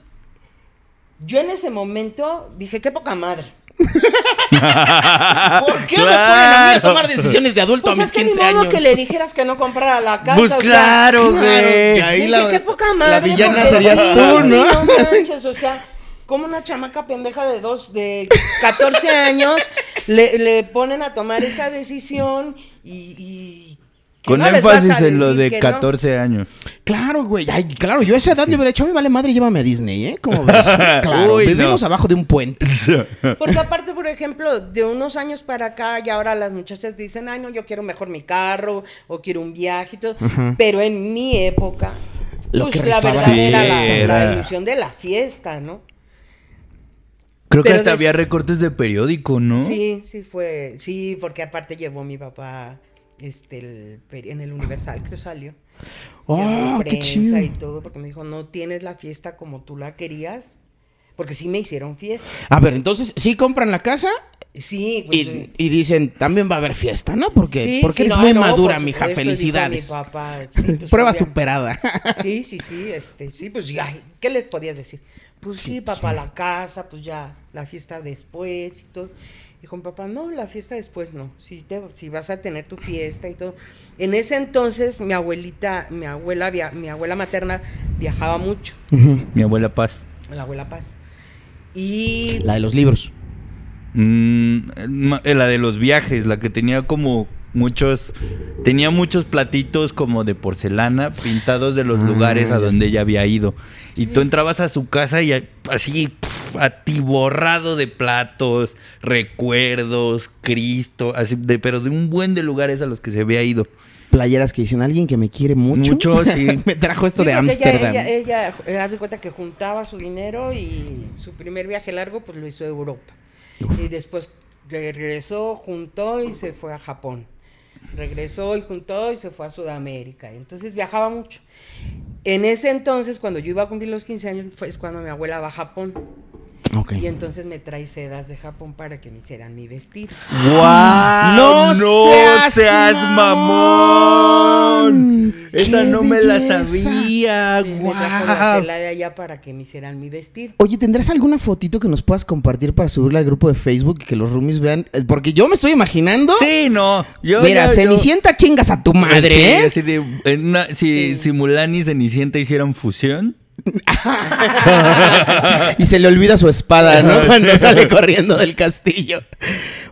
yo en ese momento dije, qué poca madre. (laughs) ¿Por qué me ponen a mí a tomar decisiones de adulto pues a mis es que 15 años? que le dijeras que no comprara la casa. Pues claro, güey. ahí la, qué poca madre. La villana serías tú, ¿no? no manches, o sea, como una chamaca pendeja de dos, de 14 años, le, le ponen a tomar esa decisión y con énfasis en lo de 14 años. Claro, güey. Ay, claro, yo a esa edad le hubiera dicho, a mí vale madre, llévame a Disney, ¿eh? Como ves? (laughs) Claro, vivimos abajo de un puente. (laughs) Porque aparte, por ejemplo, de unos años para acá, y ahora las muchachas dicen, ay, no, yo quiero mejor mi carro, o quiero un viaje y todo. Pero en mi época, lo pues la verdad era, la, ilusión de la fiesta, ¿no? Creo que hasta había recortes de periódico, ¿no? Sí, sí fue, sí, porque aparte llevó mi papá este, en el Universal que salió. Oh, qué chido. y todo, porque me dijo, no tienes la fiesta como tú la querías. Porque sí me hicieron fiesta. A ver, entonces, ¿sí compran la casa? Sí. Pues, y, y, dicen, también va a haber fiesta, ¿no? Porque, porque eres muy madura, mija. Felicidades. (laughs) Pues, Prueba superada. sí, sí, sí. Este, sí, pues ya, ¿qué les podías decir? Pues sí, papá, la casa, pues ya, la fiesta después y todo. Dijo mi papá, no, la fiesta después no, si, te, si vas a tener tu fiesta y todo. En ese entonces mi abuelita, mi abuela, mi abuela materna viajaba mucho. Mi abuela Paz. La abuela Paz. Y... La de los libros. Mm, la de los viajes, la que tenía como muchos tenía muchos platitos como de porcelana pintados de los ah, lugares a donde ella había ido y tú entrabas a su casa y así atiborrado de platos, recuerdos, Cristo, así de, pero de un buen de lugares a los que se había ido. Playeras que dicen alguien que me quiere mucho. Mucho, sí. (laughs) me trajo esto de Ámsterdam. Ella, ella, ella, hace cuenta que juntaba su dinero y su primer viaje largo pues lo hizo a Europa. Y después regresó, juntó y se fue a Japón. Regresó y juntó y se fue a Sudamérica. Entonces viajaba mucho. En ese entonces, cuando yo iba a cumplir los 15 años, fue cuando mi abuela va a Japón. Y entonces me trae sedas de Japón para que me hicieran mi vestido. ¡Guau! ¡No seas mamón! mamón! Esa ¡Qué no me la sabía. Sí, me trajo la tela de allá para que me hicieran mi vestido. Oye, ¿tendrás alguna fotito que nos puedas compartir para subirla al grupo de Facebook y que los roomies vean? Eh, Porque yo me estoy imaginando. Sí, no. Yo, Mira, yo- Cenicienta chingas a tu madre, Sí, ¿eh? así de, en una- si, Sí. si Mulan y Cenicienta hicieran fusión. (laughs) y se le olvida su espada, ¿no? (laughs) Cuando sale corriendo del castillo.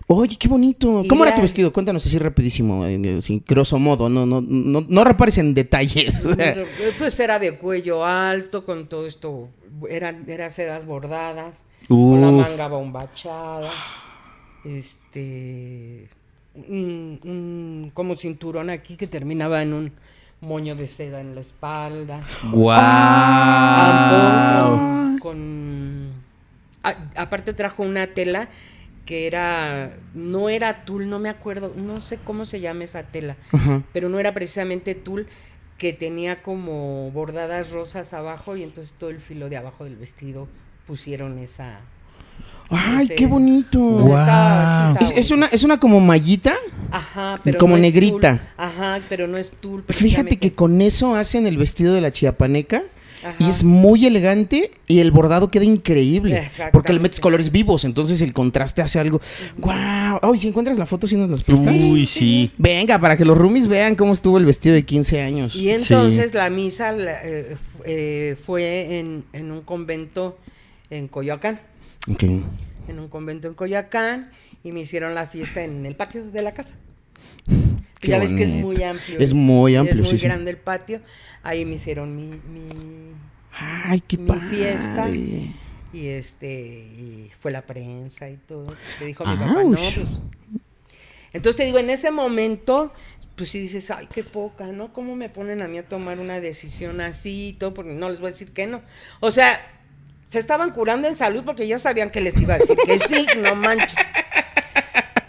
Oye, qué bonito. ¿Cómo era tu vestido? Cuéntanos así rapidísimo, en- sin grosso modo. No, no, no, no repares en detalles. (laughs) Pues era de cuello alto, con todo esto, eran, eran sedas bordadas, con la manga bombachada, este, un, un- como cinturón aquí que terminaba en un moño de seda en la espalda, ¡Guau! ambón con, con- a- aparte trajo una tela que era, no era tul, no me acuerdo, no sé cómo se llama esa tela, pero no era precisamente tul que tenía como bordadas rosas abajo y entonces todo el filo de abajo del vestido pusieron esa Ay, ese- qué bonito. Sí estaba Es, una, es una como mallita. ajá pero como no es negrita. tul. ajá pero no es tul Fíjate que con eso hacen el vestido de la chiapaneca. Ajá. Y es muy elegante y el bordado queda increíble. Porque le metes colores vivos, entonces el contraste hace algo. ¡Guau! Ay, si encuentras la foto, si nos las prestas. Uy, sí. Venga, para que los roomies vean cómo estuvo el vestido de 15 años. y entonces la misa eh, eh, fue en, en un convento en Coyoacán En un convento en Coyoacán y me hicieron la fiesta en el patio de la casa. (laughs) Qué ya ves que es muy amplio. Es muy amplio, Es muy sí, sí. grande el patio. Ahí me hicieron mi, mi- Ay, qué mi padre. fiesta. y este y fue la prensa y todo. Que dijo mi papá, no, pues. Entonces te digo, en ese momento, pues si dices, ay, qué poca, ¿no? ¿Cómo me ponen a mí a tomar una decisión así y todo? Porque no les voy a decir que no. O sea, se estaban curando en salud porque ya sabían que les iba a decir que sí, no manches.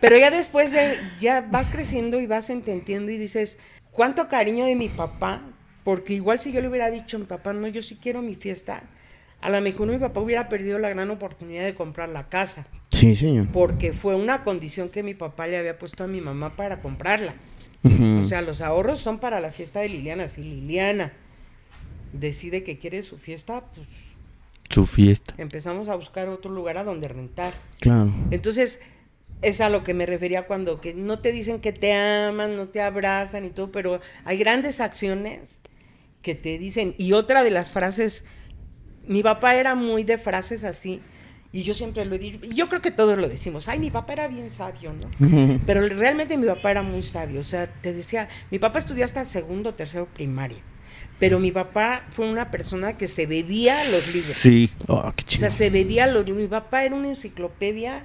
Pero ya después de, ya vas creciendo y vas entendiendo y dices, cuánto cariño de mi papá, porque igual si yo le hubiera dicho a mi papá, no, yo sí quiero mi fiesta, a lo mejor mi papá hubiera perdido la gran oportunidad de comprar la casa, Sí, señor. porque fue una condición que mi papá le había puesto a mi mamá para comprarla. O sea, los ahorros son para la fiesta de Liliana. Si Liliana decide que quiere su fiesta, pues Su fiesta. empezamos a buscar otro lugar a donde rentar. Claro. Entonces, es a lo que me refería cuando que no te dicen que te aman, no te abrazan y todo, pero hay grandes acciones que te dicen. Y otra de las frases, mi papá era muy de frases así, y yo siempre lo he dicho, y yo creo que todos lo decimos, ay, mi papá era bien sabio, ¿no? Pero realmente mi papá era muy sabio, o sea, te decía, mi papá estudió hasta segundo o tercero primaria, pero mi papá fue una persona que se bebía los libros. Sí. Oh, qué O chido. sea, se bebía lo Mi papá era una enciclopedia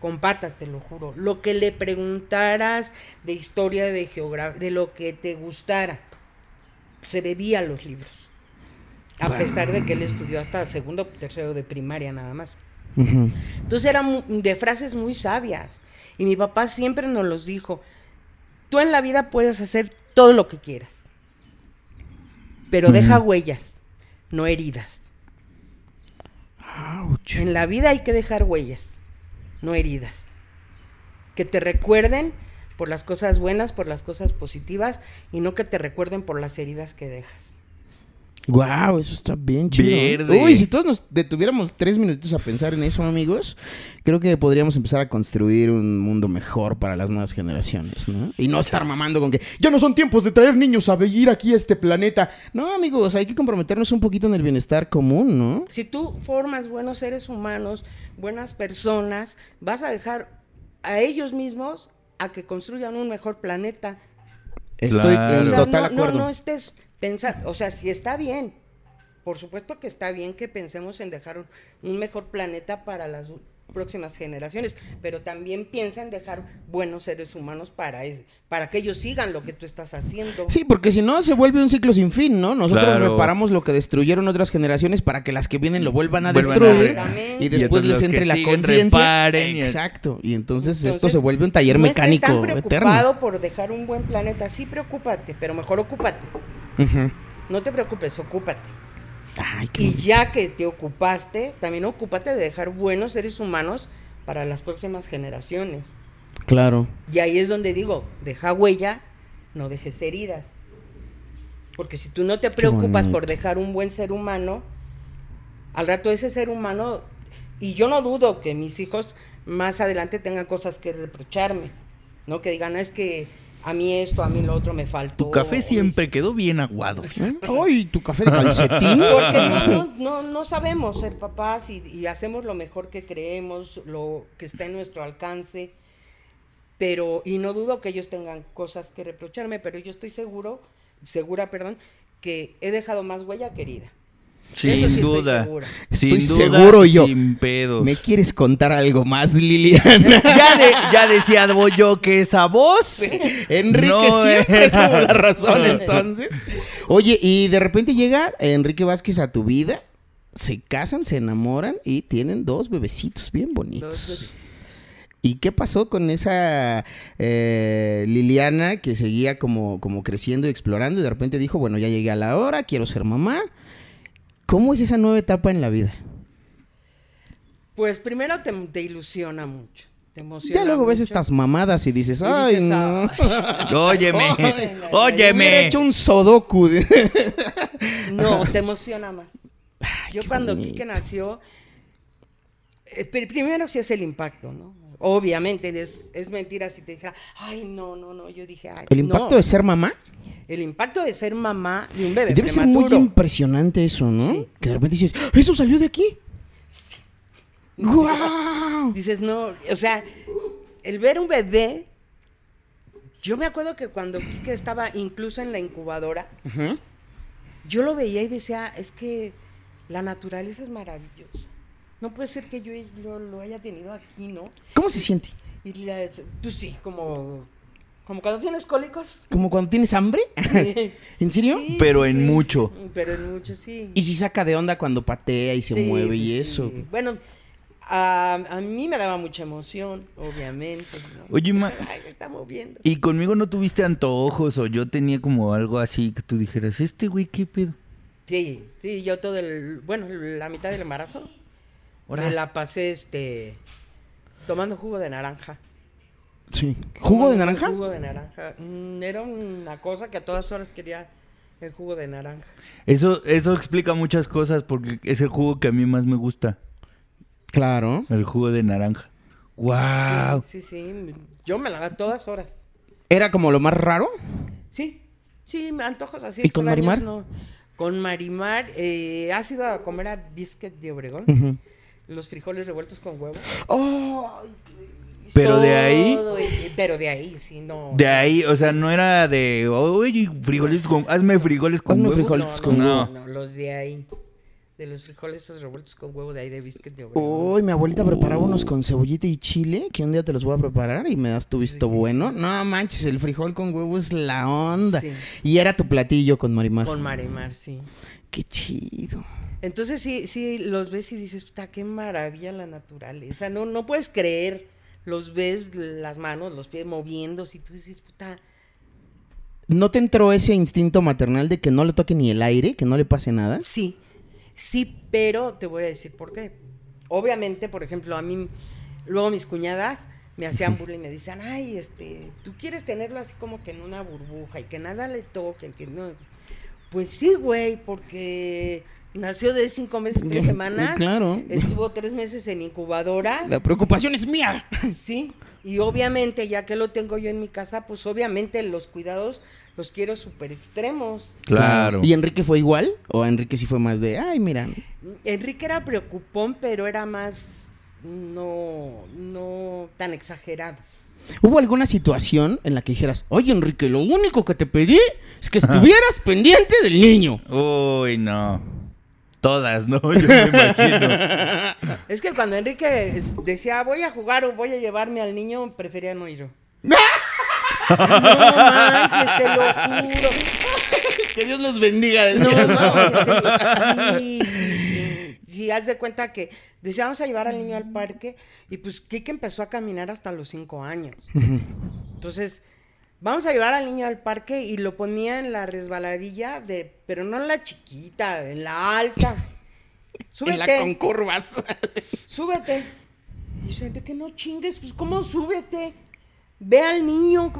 con patas, te lo juro. Lo que le preguntaras de historia, de geografía, de lo que te gustara, se bebía los libros. A pesar de que él estudió hasta segundo, tercero de primaria nada más. Entonces eran de frases muy sabias. Y mi papá siempre nos los dijo, tú en la vida puedes hacer todo lo que quieras, pero deja huellas, no heridas. Ouch. En la vida hay que dejar huellas, no heridas. Que te recuerden por las cosas buenas, por las cosas positivas y no que te recuerden por las heridas que dejas. Guau, eso está bien chido. ¿eh? Verde. Uy, si todos nos detuviéramos tres minutitos a pensar en eso, amigos, creo que podríamos empezar a construir un mundo mejor para las nuevas generaciones, ¿no? Y no estar mamando con que ya no son tiempos de traer niños a vivir aquí a este planeta. No, amigos, hay que comprometernos un poquito en el bienestar común, ¿no? Si tú formas buenos seres humanos, buenas personas, vas a dejar a ellos mismos a que construyan un mejor planeta. Estoy Claro. en O sea, total no, no, acuerdo. no estés pensando, o sea, si está bien, por supuesto que está bien que pensemos en dejar un, un mejor planeta para las próximas generaciones, pero también piensa en dejar buenos seres humanos para, para que ellos sigan lo que tú estás haciendo. Sí, porque si no se vuelve un ciclo sin fin, ¿no? Nosotros Claro. reparamos lo que destruyeron otras generaciones para que las que vienen lo vuelvan a Vuelvan destruir y después les entre la conciencia. Exacto. Y entonces, esto se vuelve un taller no mecánico eterno. preocupado por dejar un buen planeta, sí preocúpate, pero mejor ocúpate. No te preocupes, ocúpate. Ay, qué Y bonito. ya que te ocupaste, también ocúpate de dejar buenos seres humanos para las próximas generaciones. Claro. Y ahí es donde digo, deja huella, no dejes heridas. Porque si tú no te preocupas por dejar un buen ser humano, al rato ese ser humano, y yo no dudo que mis hijos más adelante tengan cosas que reprocharme, ¿no? Que digan, "Ah, es que a mí esto, a mí lo otro me faltó. Tu café o siempre quedó bien aguado. (laughs) (laughs) Ay, tu café de calcetín. Porque no, no, no, no sabemos ser papás y, y hacemos lo mejor que creemos, lo que está en nuestro alcance. Pero, y no dudo que ellos tengan cosas que reprocharme, pero yo estoy seguro, segura, perdón, que he dejado más huella querida. Sin Eso sí estoy duda. segura. Sin Estoy duda, seguro yo. Sin pedos. ¿Me quieres contar algo más, Liliana? (laughs) Ya, de- ya decía yo que esa voz. Enrique No siempre era. tuvo la razón (laughs) entonces. Oye, y de repente llega Enrique Vázquez a tu vida, se casan, se enamoran y tienen dos bebecitos bien bonitos. Dos bebecitos. ¿Y qué pasó con esa eh, Liliana que seguía como, como creciendo y explorando y de repente dijo, bueno, ya llegué a la hora, quiero ser mamá? ¿Cómo es esa nueva etapa en la vida? Pues primero te, te ilusiona mucho. Te emociona Ya luego ves estas mamadas y dices, Y ay, dices, no. "Ay". (laughs) Óyeme. Hubiera Óyeme. hecho un sodoku. (laughs) No, te emociona más. Yo cuando. Quique nació, eh, pr- primero sí es el impacto, ¿no? Obviamente es, es mentira si te dijera, ay, no, no, no, yo dije, ay, ¿El impacto no. de ser mamá? El impacto de ser mamá de un bebé Debe ser muy impresionante eso, ¿no? Sí. Que de repente dices, "¡Ah, ¿eso salió de aquí? ¡Guau! Dices, no, o sea, el ver un bebé, yo me acuerdo que cuando Quique estaba incluso en la incubadora, yo lo veía y decía, es que la naturaleza es maravillosa. No puede ser que yo lo, lo haya tenido aquí, ¿no? ¿Cómo se siente? Y la- pues sí, como, como cuando tienes cólicos. ¿Como cuando tienes hambre? (laughs) Sí. ¿En serio? Sí, Pero sí, en sí. mucho. Pero en mucho, sí. Y si saca de onda cuando patea y se Sí, mueve y pues eso. sí. Bueno, a, a mí me daba mucha emoción, obviamente. ¿no? Oye, ma- Ay, se está moviendo. ¿Y conmigo no tuviste antojos o yo tenía como algo así que tú dijeras, este güey, qué pedo? Sí, sí, yo todo el, bueno, la mitad del embarazo Ahora. me la pasé, este, tomando jugo de naranja. Sí. ¿Jugo de naranja? Jugo de naranja. Mm, Era una cosa que a todas horas quería el jugo de naranja. Eso, eso explica muchas cosas porque es el jugo que a mí más me gusta, Claro. el jugo de naranja. ¡Wow! Sí, sí, sí, yo me la a todas horas. ¿Era como lo más raro? Sí, sí, me antojos así. ¿Y con extraños, Marimar? no. Con Marimar, eh, ¿has ido a comer a Biscuit de Obregón? Ujú. Los frijoles revueltos con huevo. Oh, Pero de ahí, Todo, pero de ahí, sí, no. de ahí, o sea, no era de, oye, frijoles con, hazme frijoles con Hazme huevo. frijoles no, con no, huevo. no, los de ahí. De los frijoles esos revueltos con huevo de ahí de Biscuit de Obregón. Uy, mi abuelita preparaba unos con cebollita y chile, que un día te los voy a preparar y me das tu visto Riquísimo. bueno. No manches, el frijol con huevo es la onda. Sí. Y era tu platillo con Marimar. Con Marimar, sí. Qué chido. Entonces sí, sí, los ves y dices, puta, qué maravilla la naturaleza. No, no puedes creer. Los ves las manos, los pies moviéndose y tú dices, puta, ¿No te entró ese instinto maternal de que no le toque ni el aire, que no le pase nada? Sí, sí, pero te voy a decir por qué. Obviamente, por ejemplo, a mí, luego mis cuñadas me hacían burla y me decían, ay, este, tú quieres tenerlo así como que en una burbuja y que nada le toque, que no. Pues sí, güey, porque nació de cinco meses, tres semanas. Claro. Estuvo tres meses en incubadora. La preocupación es mía. Sí, y obviamente, ya que lo tengo yo en mi casa, pues obviamente los cuidados los quiero súper extremos. Claro. ¿Y Enrique fue igual? ¿O Enrique sí fue más de, ay, mira, Enrique era preocupón, pero era más no, no tan exagerado. ¿Hubo alguna situación en la que dijeras, oye, Enrique, lo único que te pedí es que estuvieras pendiente del niño? Uy, no. Todas, ¿no? (laughs) Yo me imagino. Es que cuando Enrique decía voy a jugar o voy a llevarme al niño, prefería no ir. No manches, te lo juro. Que Dios los bendiga. No, decías, no, sí, sí, sí, sí. Sí, haz de cuenta que deseamos a llevar al niño al parque y pues Kike empezó a caminar hasta los cinco años. Entonces, vamos a llevar al niño al parque y lo ponía en la resbaladilla de, pero no en la chiquita, en la alta. Súbete. En la con curvas. súbete. Y dice, de que no chingues, pues ¿cómo súbete? Ve al niño.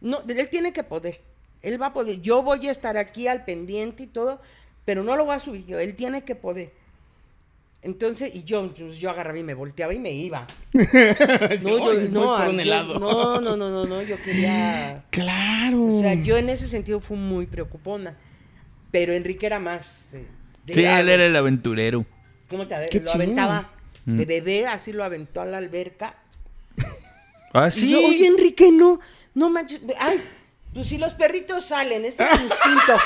No, él tiene que poder. Él va a poder. Yo voy a estar aquí al pendiente y todo, pero no lo voy a subir yo. Él tiene que poder. Entonces, y yo, pues, yo agarraba y me volteaba y me iba. (laughs) No, yo- no, por un yo- helado. no, no, no, no, no, yo quería... Claro. O sea, yo en ese sentido fui muy preocupona. Pero Enrique era más... eh, Sí, él era el aventurero. ¿Cómo te Qué Lo aventaba Mm. de bebé, así lo aventó a la alberca. Ah, Y yo, oye, Enrique, no, no manches. Ay, pues si los perritos salen, ese es el instinto.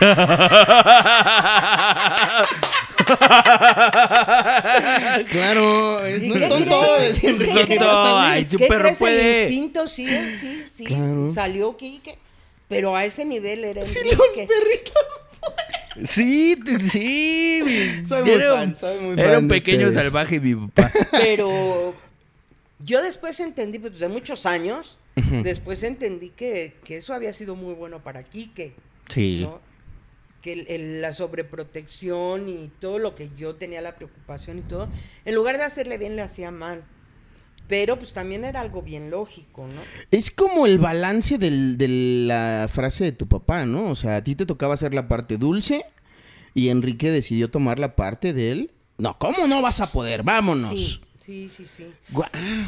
(laughs) Claro, es, ¿Y no qué es tonto. Tonto, ay, si un ¿Qué perro crees? puede. El instinto, sí, sí, sí. Claro. Salió Quique. Pero a ese nivel era Sí, Enrique. los perritos. Sí, sí. Soy muy era fan, un- soy muy Era fan un de pequeño ustedes. salvaje mi papá. Pero yo después entendí, pues de muchos años, después entendí que, que eso había sido muy bueno para Quique. Sí. ¿no? Que el- el- la sobreprotección y todo lo que yo tenía la preocupación y todo, en lugar de hacerle bien le hacía mal. Pero pues también era algo bien lógico, ¿no? Es como el balance del- de la frase de tu papá, ¿no? O sea, a ti te tocaba hacer la parte dulce y Enrique decidió tomar la parte de él. No, ¿cómo no vas a poder? Vámonos. Sí, sí, sí, sí.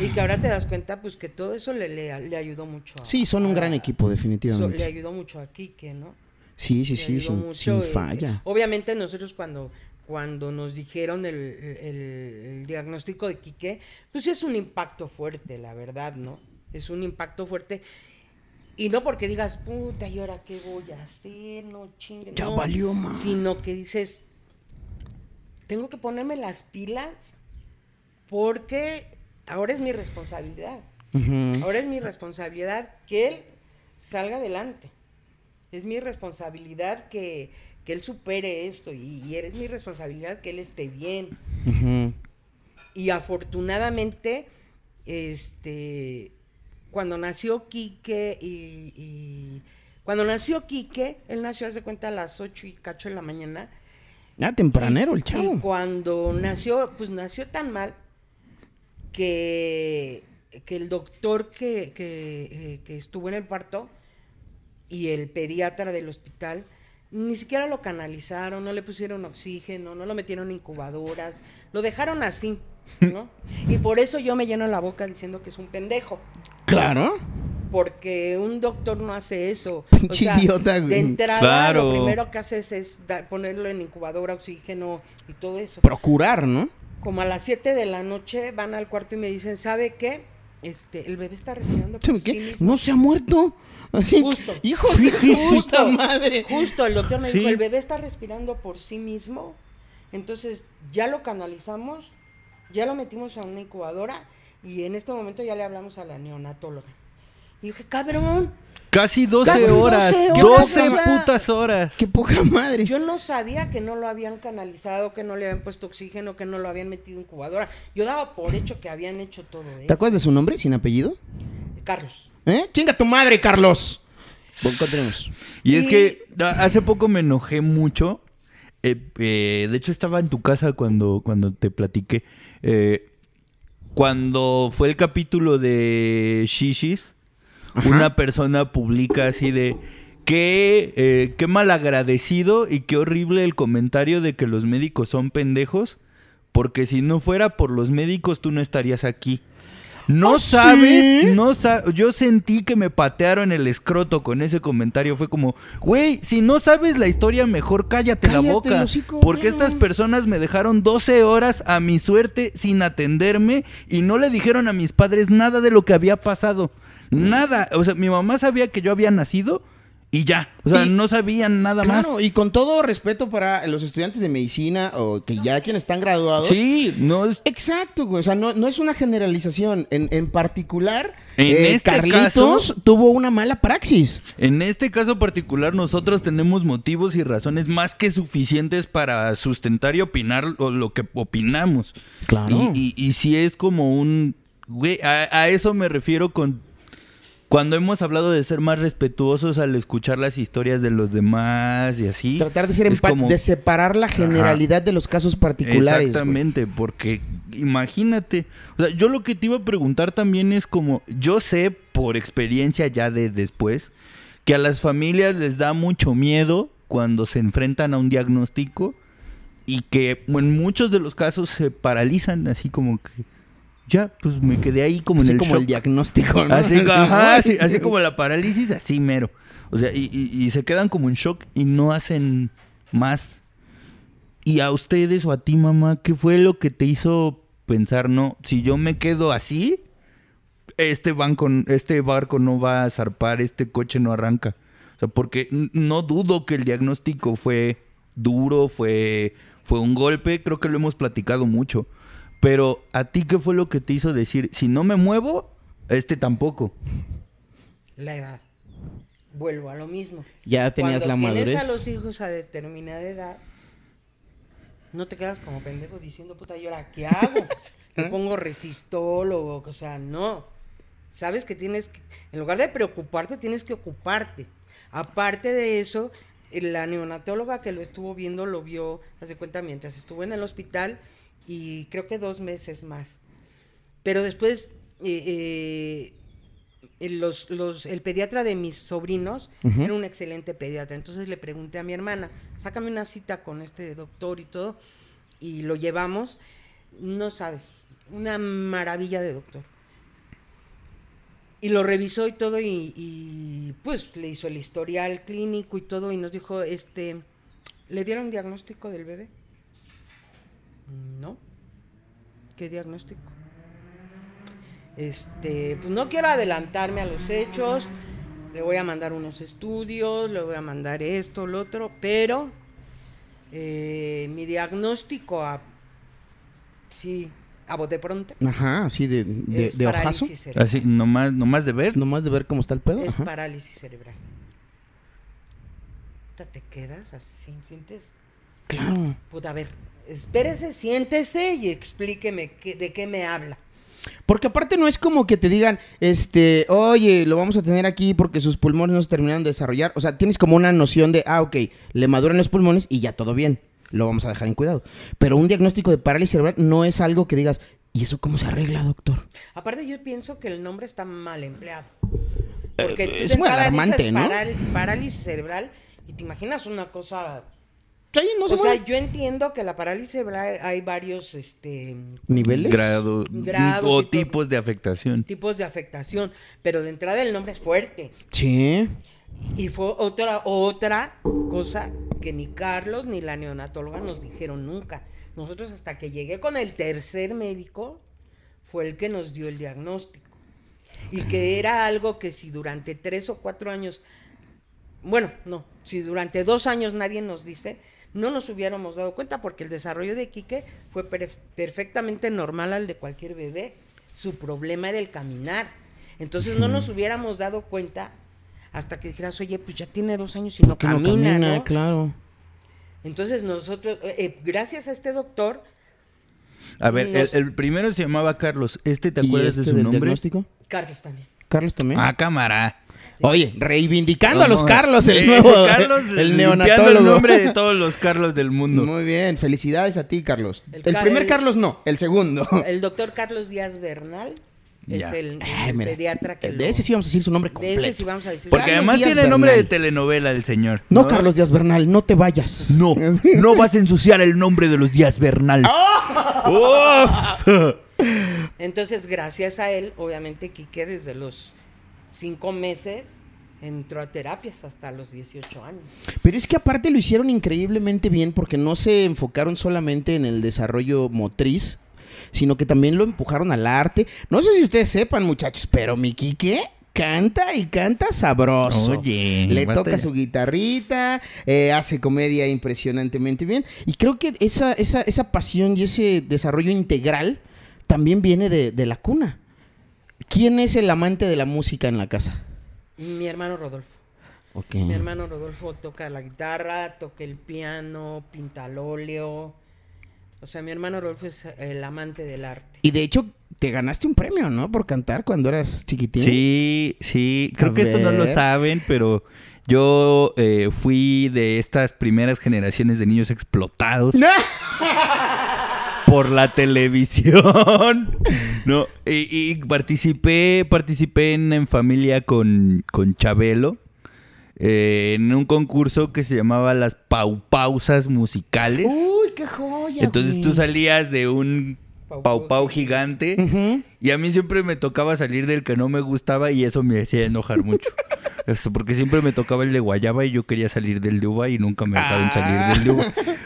Y que ahora te das cuenta pues que todo eso le, le, le ayudó mucho. a- Sí, son un a- gran equipo, so- le definitivamente. ayudó mucho a Quique, ¿no? Sí, sí, Le sí, sin, mucho, sin eh, falla. Obviamente nosotros cuando, cuando nos dijeron el, el- el diagnóstico de Quique, pues sí es un impacto fuerte, la verdad, ¿no? Es un impacto fuerte. Y no porque digas, puta, ¿y ahora qué voy a hacer? No chingue. Ya no, valió más. Sino que dices, tengo que ponerme las pilas porque ahora es mi responsabilidad. Ahora es mi responsabilidad que él salga adelante. Es mi responsabilidad que, que él supere esto y, y es mi responsabilidad que él esté bien. Y afortunadamente, este, cuando nació Quique y, y- cuando nació Quique, él nació, hace cuenta, a las 8 y cacho de la mañana. Ah, tempranero el Y chavo. cuando nació, pues nació tan mal que, que el doctor que, que, eh, que estuvo en el parto y el pediatra del hospital ni siquiera lo canalizaron, no le pusieron oxígeno, no lo metieron en incubadoras, lo dejaron así, ¿no? Y por eso yo me lleno la boca diciendo que es un pendejo. Claro. Porque un doctor no hace eso. Pinche idiota, güey. De entrada, Claro. lo primero que haces es da- ponerlo en incubadora, oxígeno y todo eso. Procurar, ¿no? Como a las 7 de la noche van al cuarto y me dicen, ¿sabe qué? Este, el bebé está respirando por ¿Sabe sí mismo. No se ha muerto. Así. Justo. Hijo de su puta madre. Justo, el doctor me Sí. dijo, el bebé está respirando por sí mismo. Entonces, ya lo canalizamos, ya lo metimos a una incubadora y en este momento ya le hablamos a la neonatóloga. Y dije, cabrón, Casi 12 Casi 12 horas. horas, 12 o sea. putas horas. Qué poca madre. yo no sabía que no lo habían canalizado, que no le habían puesto oxígeno, que no lo habían metido en incubadora. Yo daba por hecho que habían hecho todo eso. ¿Te acuerdas de su nombre sin apellido? Carlos. ¿Eh? Chinga tu madre, Carlos. Bueno, continuemos. Y es Y- que hace poco me enojé mucho. Eh, eh, de hecho, estaba en tu casa cuando, cuando te platiqué. Eh, cuando fue el capítulo de Shishis, Ajá. una persona publica así de qué, eh, qué malagradecido y qué horrible el comentario de que los médicos son pendejos, porque si no fuera por los médicos tú no estarías aquí. No ¿Ah, sabes, sí? no sa- yo sentí que me patearon el escroto con ese comentario. Fue como, güey, si no sabes la historia, mejor cállate, la Cállate boca. hocico, porque estas personas me dejaron 12 horas a mi suerte sin atenderme y no le dijeron a mis padres nada de lo que había pasado. Nada. O sea, mi mamá sabía que yo había nacido y ya. O sea, Y- no sabían nada Claro, más. y con todo respeto para los estudiantes de medicina o que ya quienes están graduados. Sí, no es. Exacto, güey. O sea, no, no es una generalización. En, en particular, En eh, este Carlitos caso- tuvo una mala praxis. En este caso particular, nosotros tenemos motivos y razones más que suficientes para sustentar y opinar lo, lo que opinamos. Claro. Y, y, y si es como un... Güey, a, a eso me refiero con... cuando hemos hablado de ser más respetuosos al escuchar las historias de los demás y así. Tratar de ser como- de separar la generalidad de los casos particulares. Exactamente, porque imagínate, o sea, yo lo que te iba a preguntar también es como, yo sé por experiencia ya de después, que a las familias les da mucho miedo cuando se enfrentan a un diagnóstico y que en muchos de los casos se paralizan así como que, ya, pues me quedé ahí como Así en el como el shock. diagnóstico, ¿no? Así, ¿no? ajá, así, así como la parálisis, así mero. O sea, y, y- y se quedan como en shock y no hacen más. Y a ustedes o a ti, mamá, ¿qué fue lo que te hizo pensar, no, si yo me quedo así, este banco, este barco no va a zarpar, este coche no arranca? O sea, porque no dudo que el diagnóstico fue duro, fue, fue un golpe, creo que lo hemos platicado mucho. Pero a ti, ¿qué fue lo que te hizo decir, si no me muevo, este tampoco? La edad. Vuelvo a lo mismo. Ya tenías Cuando la tienes madurez. a los hijos a determinada edad, no te quedas como pendejo diciendo, puta, ¿y ahora qué hago? (laughs) Me pongo resistol o, o sea, no. Sabes que tienes que, en lugar de preocuparte, tienes que ocuparte. Aparte de eso, la neonatóloga que lo estuvo viendo lo vio, hace cuenta, mientras estuvo en el hospital y creo que dos meses más. Pero después, eh, eh, el- los, los- el pediatra de mis sobrinos era un excelente pediatra. Entonces le pregunté a mi hermana, sácame una cita con este doctor y todo. Y lo llevamos. No sabes, una maravilla de doctor. Y lo revisó y todo y, y, pues le hizo el historial clínico y todo y nos dijo, este, ¿le dieron diagnóstico del bebé? No. ¿Qué diagnóstico? Este, pues no quiero adelantarme a los hechos. Le voy a mandar unos estudios, le voy a mandar esto, lo otro, pero eh, mi diagnóstico a sí, a bote pronto Ajá, así de, de, es de ojazo. parálisis cerebral. Así, nomás, nomás de ver. Nomás de ver cómo está el pedo. Es ajá. parálisis cerebral. Te quedas así, sientes. Claro. Puta, a ver, espérese, siéntese y explíqueme qué- de qué me habla. Porque aparte no es como que te digan, este, oye, lo vamos a tener aquí porque sus pulmones no se terminaron de desarrollar. O sea, tienes como una noción de, ah, ok, le maduran los pulmones y ya todo bien. Lo vamos a dejar en cuidado. Pero un diagnóstico de parálisis cerebral no es algo que digas, ¿y eso cómo se arregla, doctor? Aparte, yo pienso que el nombre está mal empleado. Porque Eh, tú es muy alarmante, ¿no? parálisis cerebral y te imaginas una cosa. Sí, no se o sea, yo entiendo que la parálisis cerebral hay varios este, ¿Niveles? Grado, Grados o tipos de afectación. tipos de afectación, pero de entrada el nombre es fuerte. Sí. Y fue otra, otra cosa que ni Carlos ni la neonatóloga nos dijeron nunca. Nosotros hasta que llegué con el tercer médico fue el que nos dio el diagnóstico. Y que era algo que si durante tres o cuatro años, bueno, no, si durante dos años nadie nos dice, no nos hubiéramos dado cuenta porque el desarrollo de Quique fue perf- perfectamente normal al de cualquier bebé. Su problema era el caminar. Entonces no nos hubiéramos dado cuenta hasta que dijeras, oye, pues ya tiene dos años y no ¿Por qué camina, ¿no? Claro. Entonces nosotros, eh, eh, gracias a este doctor, A ver, el, Nos- el primero se llamaba Carlos. ¿Este te ¿Y acuerdas este de su del nombre? diagnóstico? Carlos también. Carlos también. Ah, cámara. Oye, reivindicando a los Carlos, el ese nuevo, Carlos, (laughs) el neonatólogo. el nombre de (laughs) todos los Carlos del mundo. Muy bien, felicidades a ti, Carlos. El, El ca- primer el- Carlos no, el segundo. (laughs) El doctor Carlos Díaz Bernal Ya. es el, el Ay, mira, pediatra que de lo- ese sí vamos a decir su nombre de completo. ese sí vamos a decir. Porque Carlos además Díaz tiene nombre de Bernal. telenovela el señor. No, Carlos Díaz Bernal, no te vayas. No, no vas a ensuciar el nombre de los Díaz Bernal. Uf. Entonces, gracias a él, obviamente, Quique desde los cinco meses entró a terapias hasta los 18 años. Pero es que aparte lo hicieron increíblemente bien porque no se enfocaron solamente en el desarrollo motriz, sino que también lo empujaron al arte. No sé si ustedes sepan, muchachos, pero mi Quique canta y canta sabroso. Oye, Le toca su guitarrita, eh, hace comedia impresionantemente bien. Y creo que esa, esa, esa pasión y ese desarrollo integral también viene de, de la cuna. ¿Quién es el amante de la música en la casa? Mi hermano Rodolfo. Ok. Mi hermano Rodolfo toca la guitarra, toca el piano, pinta al óleo. O sea, mi hermano Rodolfo es el amante del arte. Y de hecho, te ganaste un premio, ¿no? Por cantar cuando eras chiquitín. Sí, sí. Creo A que esto no lo ver. saben, pero yo eh, fui de estas primeras generaciones de niños explotados (laughs) por la televisión. (laughs) No, y, y participé, participé en, en familia con, con Chabelo. eh, en un concurso que se llamaba las paupausas musicales. Uy, qué joya. Entonces güey. tú salías de un Pau pau gigante y a mí siempre me tocaba salir del que no me gustaba y eso me hacía enojar mucho. (laughs) Esto, porque siempre me tocaba el de guayaba y yo quería salir del de uva y nunca me dejaron Ah. salir del de uva.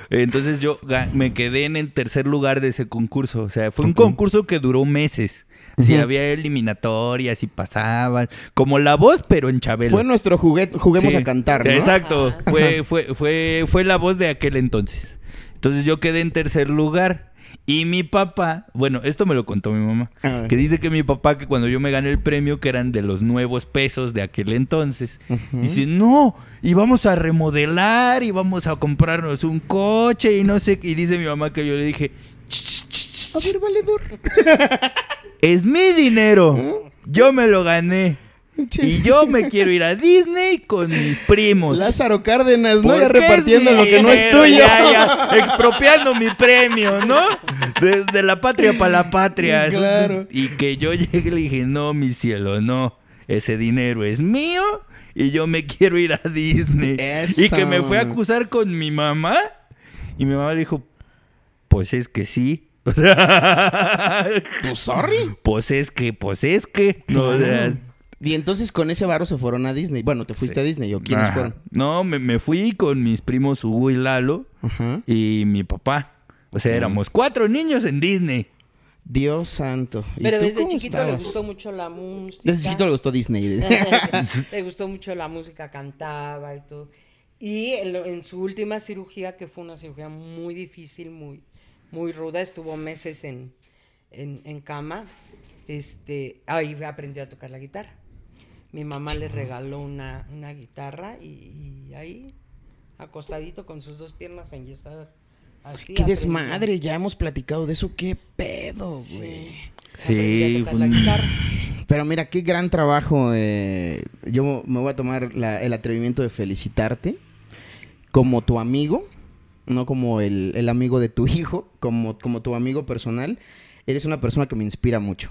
Entonces yo me quedé en el tercer lugar de ese concurso. O sea, fue un concurso que duró meses. Sí, Ujú. había eliminatorias y pasaban. Como la voz, pero en Chabelo. Fue nuestro juguete, juguemos Sí. a cantar, ¿no? Exacto. Fue, fue, fue, fue la voz de aquel entonces. Entonces yo quedé en tercer lugar. Y mi papá, bueno, esto me lo contó mi mamá, que dice que mi papá, que cuando yo me gané el premio, que eran de los nuevos pesos de aquel entonces, Ujú. dice, no, y vamos a remodelar, y vamos a comprarnos un coche, y no sé, qué". y dice mi mamá que yo le dije, "Ch, ch, ch, A ver, valedor. es mi dinero, yo me lo gané, y yo me quiero ir a Disney con mis primos. Lázaro Cárdenas, ¿no? ¿Por Ya repartiendo lo que no es tuyo. Ya, ya, expropiando mi premio, ¿no? De, de la patria para la patria. Claro. Y que yo llegué y le dije, no, mi cielo, no. Ese dinero es mío y yo me quiero ir a Disney. Y que me fue a Eso. acusar con mi mamá. Y mi mamá le dijo, pues es que sí. (laughs) O sea, Pues sorry. pues es que, pues es que. No, o sea. Y entonces con ese varo se fueron a Disney. Bueno, te fuiste Sí. a Disney. ¿O quiénes ajá. fueron? No, me, me fui con mis primos Hugo y Lalo. Ajá. y mi papá. O sea, éramos cuatro niños en Disney. Dios santo. ¿Y Pero tú desde cómo chiquito le gustó mucho la música. Desde chiquito le gustó Disney. (laughs) (laughs) le gustó mucho la música, cantaba y todo. Y en su última cirugía, que fue una cirugía muy difícil, muy, muy ruda, estuvo meses en, en, en cama, este, ahí aprendió a tocar la guitarra. Mi mamá le regaló una, una guitarra y, y ahí, acostadito con sus dos piernas enyesadas. Así Qué desmadre, ya hemos platicado de eso. Qué pedo, güey. Sí. Sí, la guitarra. Pero mira, qué gran trabajo. eh, yo me voy a tomar la- el atrevimiento de felicitarte como tu amigo, no como el, el amigo de tu hijo, como, como tu amigo personal. Eres una persona que me inspira mucho.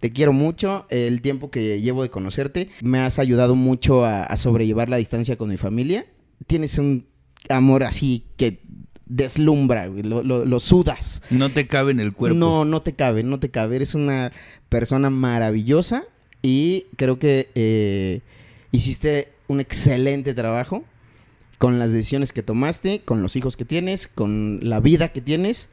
Te quiero mucho. El tiempo que llevo de conocerte me has ayudado mucho a, a sobrellevar la distancia con mi familia. Tienes un amor así que deslumbra, lo, lo- lo sudas. No te cabe en el cuerpo. No, no te cabe, no te cabe. Eres una persona maravillosa y creo que eh, hiciste un excelente trabajo con las decisiones que tomaste, con los hijos que tienes, con la vida que tienes.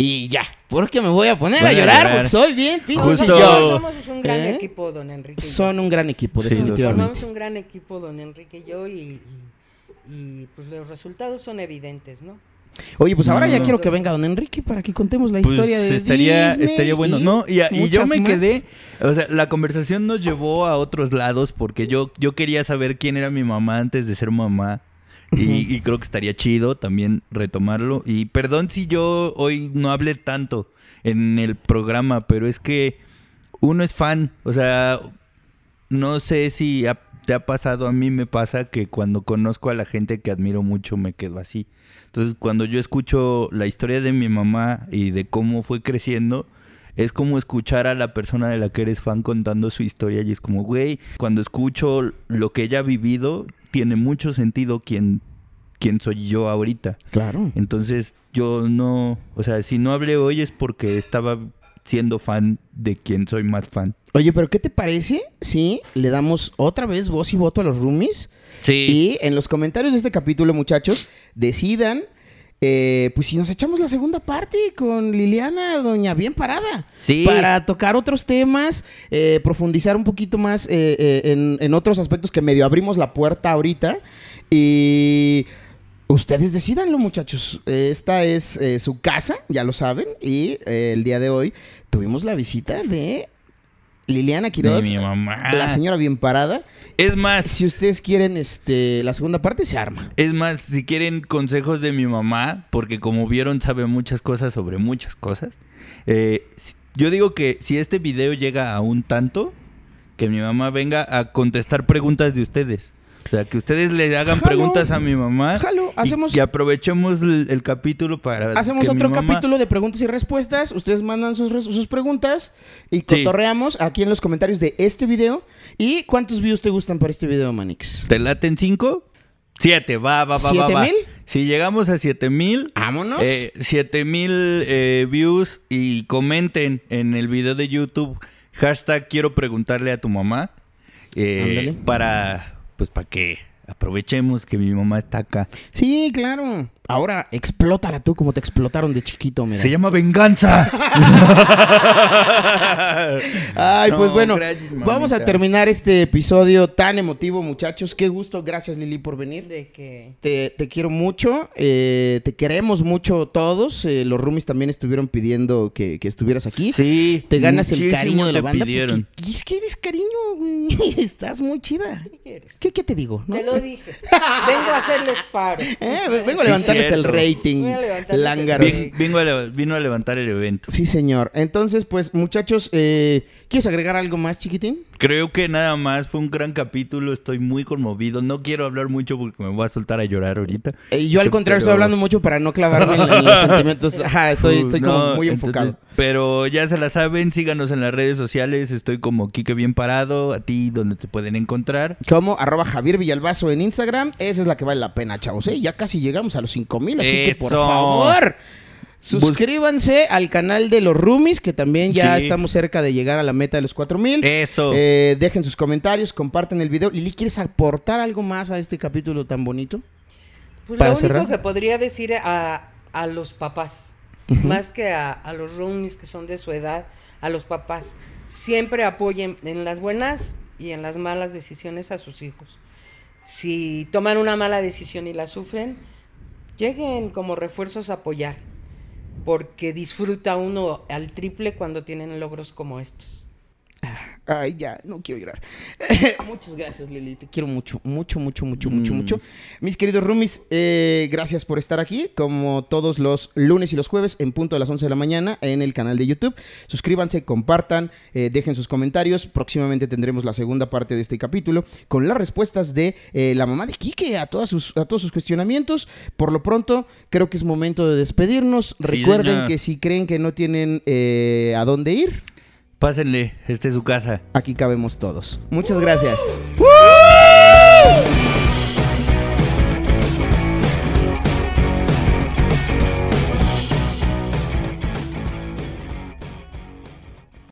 Y ya, porque me voy a poner Voy a a llorar, llorar. porque soy bien pinche Justo- Nosotros somos un gran ¿Eh? equipo, don Enrique. y yo. Son un gran equipo, Sí, definitivamente. Formamos un gran equipo, don Enrique y yo, y, y- y, pues los resultados son evidentes, ¿no? Oye, pues ahora No, ya no. quiero que venga don Enrique para que contemos la Pues historia de estaría, Disney estaría bueno. y No, y, a- y yo me más. quedé. O sea, la conversación nos llevó a otros lados porque yo, yo quería saber quién era mi mamá antes de ser mamá. Y, y creo que estaría chido también retomarlo. Y perdón si yo hoy no hablé tanto en el programa, pero es que uno es fan. O sea, no sé si ha- te ha pasado, a mí me pasa que cuando conozco a la gente que admiro mucho me quedo así. Entonces, cuando yo escucho la historia de mi mamá y de cómo fue creciendo, es como escuchar a la persona de la que eres fan contando su historia y es como, güey, cuando escucho lo que ella ha vivido, tiene mucho sentido quién, quién soy yo ahorita. Claro. Entonces, yo no, o sea, si no hablé hoy es porque estaba siendo fan de quien soy más fan. Oye, pero ¿qué te parece si le damos otra vez voz y voto a los roomies? Sí. Y en los comentarios de este capítulo, muchachos, decidan, eh, pues si nos echamos la segunda parte con Liliana, doña bien parada. Sí. Para tocar otros temas, eh, profundizar un poquito más eh, en, en otros aspectos que medio abrimos la puerta ahorita. Y ustedes decidanlo, muchachos. Esta es su casa, ya lo saben. Y el día de hoy tuvimos la visita de Liliana Quiroz. De mi mamá. La señora bien parada. Es más, Si ustedes quieren este la segunda parte, se arma. Es más, si quieren consejos de mi mamá, porque como vieron sabe muchas cosas sobre muchas cosas, eh, Yo digo que si este video llega a un tanto, que mi mamá venga a contestar preguntas de ustedes. O sea, que ustedes le hagan Jalo. preguntas a mi mamá. Jalo, y hacemos- que aprovechemos el, el capítulo para. Hacemos otro mamá- capítulo de preguntas y respuestas. Ustedes mandan sus, sus preguntas y Sí. cotorreamos aquí en los comentarios de este video. ¿Y cuántos views te gustan para este video, Manix? ¿Te laten cinco? Siete, va, va, va, va, ¿Siete va. mil? Si llegamos a siete mil, Vámonos. eh, siete mil eh, views y comenten en el video de YouTube hashtag quiero preguntarle a tu mamá eh, Ándale. para pues para que aprovechemos que mi mamá está acá. Sí, claro. Ahora explótala tú como te explotaron de chiquito, mira. Se llama venganza. (laughs) Ay, pues No, bueno, gracias, vamos a terminar este episodio tan emotivo, muchachos. Qué gusto, gracias Lili por venir. De que... Te, te quiero mucho, eh, te queremos mucho todos. eh, los roomies también estuvieron pidiendo que, que estuvieras aquí. Sí, Te ganas el cariño de la banda. pidieron. porque es que eres cariño, güey. (laughs) Estás muy chida. ¿Qué, qué te digo? no? Te lo dije. Vengo a hacerles paro. (laughs) Eh, vengo a Sí, levantarles el rating. Lángaros. Vin- vino, a, vino a levantar el evento. Sí, señor. Entonces, pues, muchachos, eh, ¿quieres agregar algo más, chiquitín? Creo que nada más fue un gran capítulo, estoy muy conmovido. No quiero hablar mucho porque me voy a soltar a llorar ahorita. Eh, yo al Pero- contrario estoy hablando mucho para no clavarme en, en los (laughs) sentimientos. Ajá, estoy, estoy como muy entonces, enfocado. pero ya se la saben, síganos en las redes sociales. Estoy como Kike Bien Parado, a ti donde te pueden encontrar. Como arroba Javier Villalbazo en Instagram. Esa es la que vale la pena, chavos. ¿eh? Ya casi llegamos a los 5000, así que por Eso. favor. Suscríbanse al canal de los Roomies, que también ya Sí. estamos cerca de llegar a la meta de los 4000. Eso. Eh, dejen sus comentarios, comparten el video. Lili, ¿quieres aportar algo más a este capítulo tan bonito? Pues Para lo único cerrar. que podría decir a, a los papás, más que a, a los roomies que son de su edad, a los papás, siempre apoyen en las buenas y en las malas decisiones a sus hijos. Si toman una mala decisión y la sufren, lleguen como refuerzos a apoyar, porque disfruta uno al triple cuando tienen logros como estos. Ay, ya, no quiero llorar. (laughs) Muchas gracias, Lili. Te quiero mucho, mucho, mucho, mucho, mucho, Mm. mucho. Mis queridos roomies, eh, gracias por estar aquí, como todos los lunes y los jueves, en punto de las 11 de la mañana, en el canal de YouTube. Suscríbanse, compartan, eh, dejen sus comentarios. Próximamente tendremos la segunda parte de este capítulo con las respuestas de eh, la mamá de Quique a, todas sus, a todos sus cuestionamientos. Por lo pronto, creo que es momento de despedirnos. Sí, Recuerden que si creen que no tienen eh, a dónde ir, Pásenle, esta es su casa. aquí cabemos todos. Muchas gracias.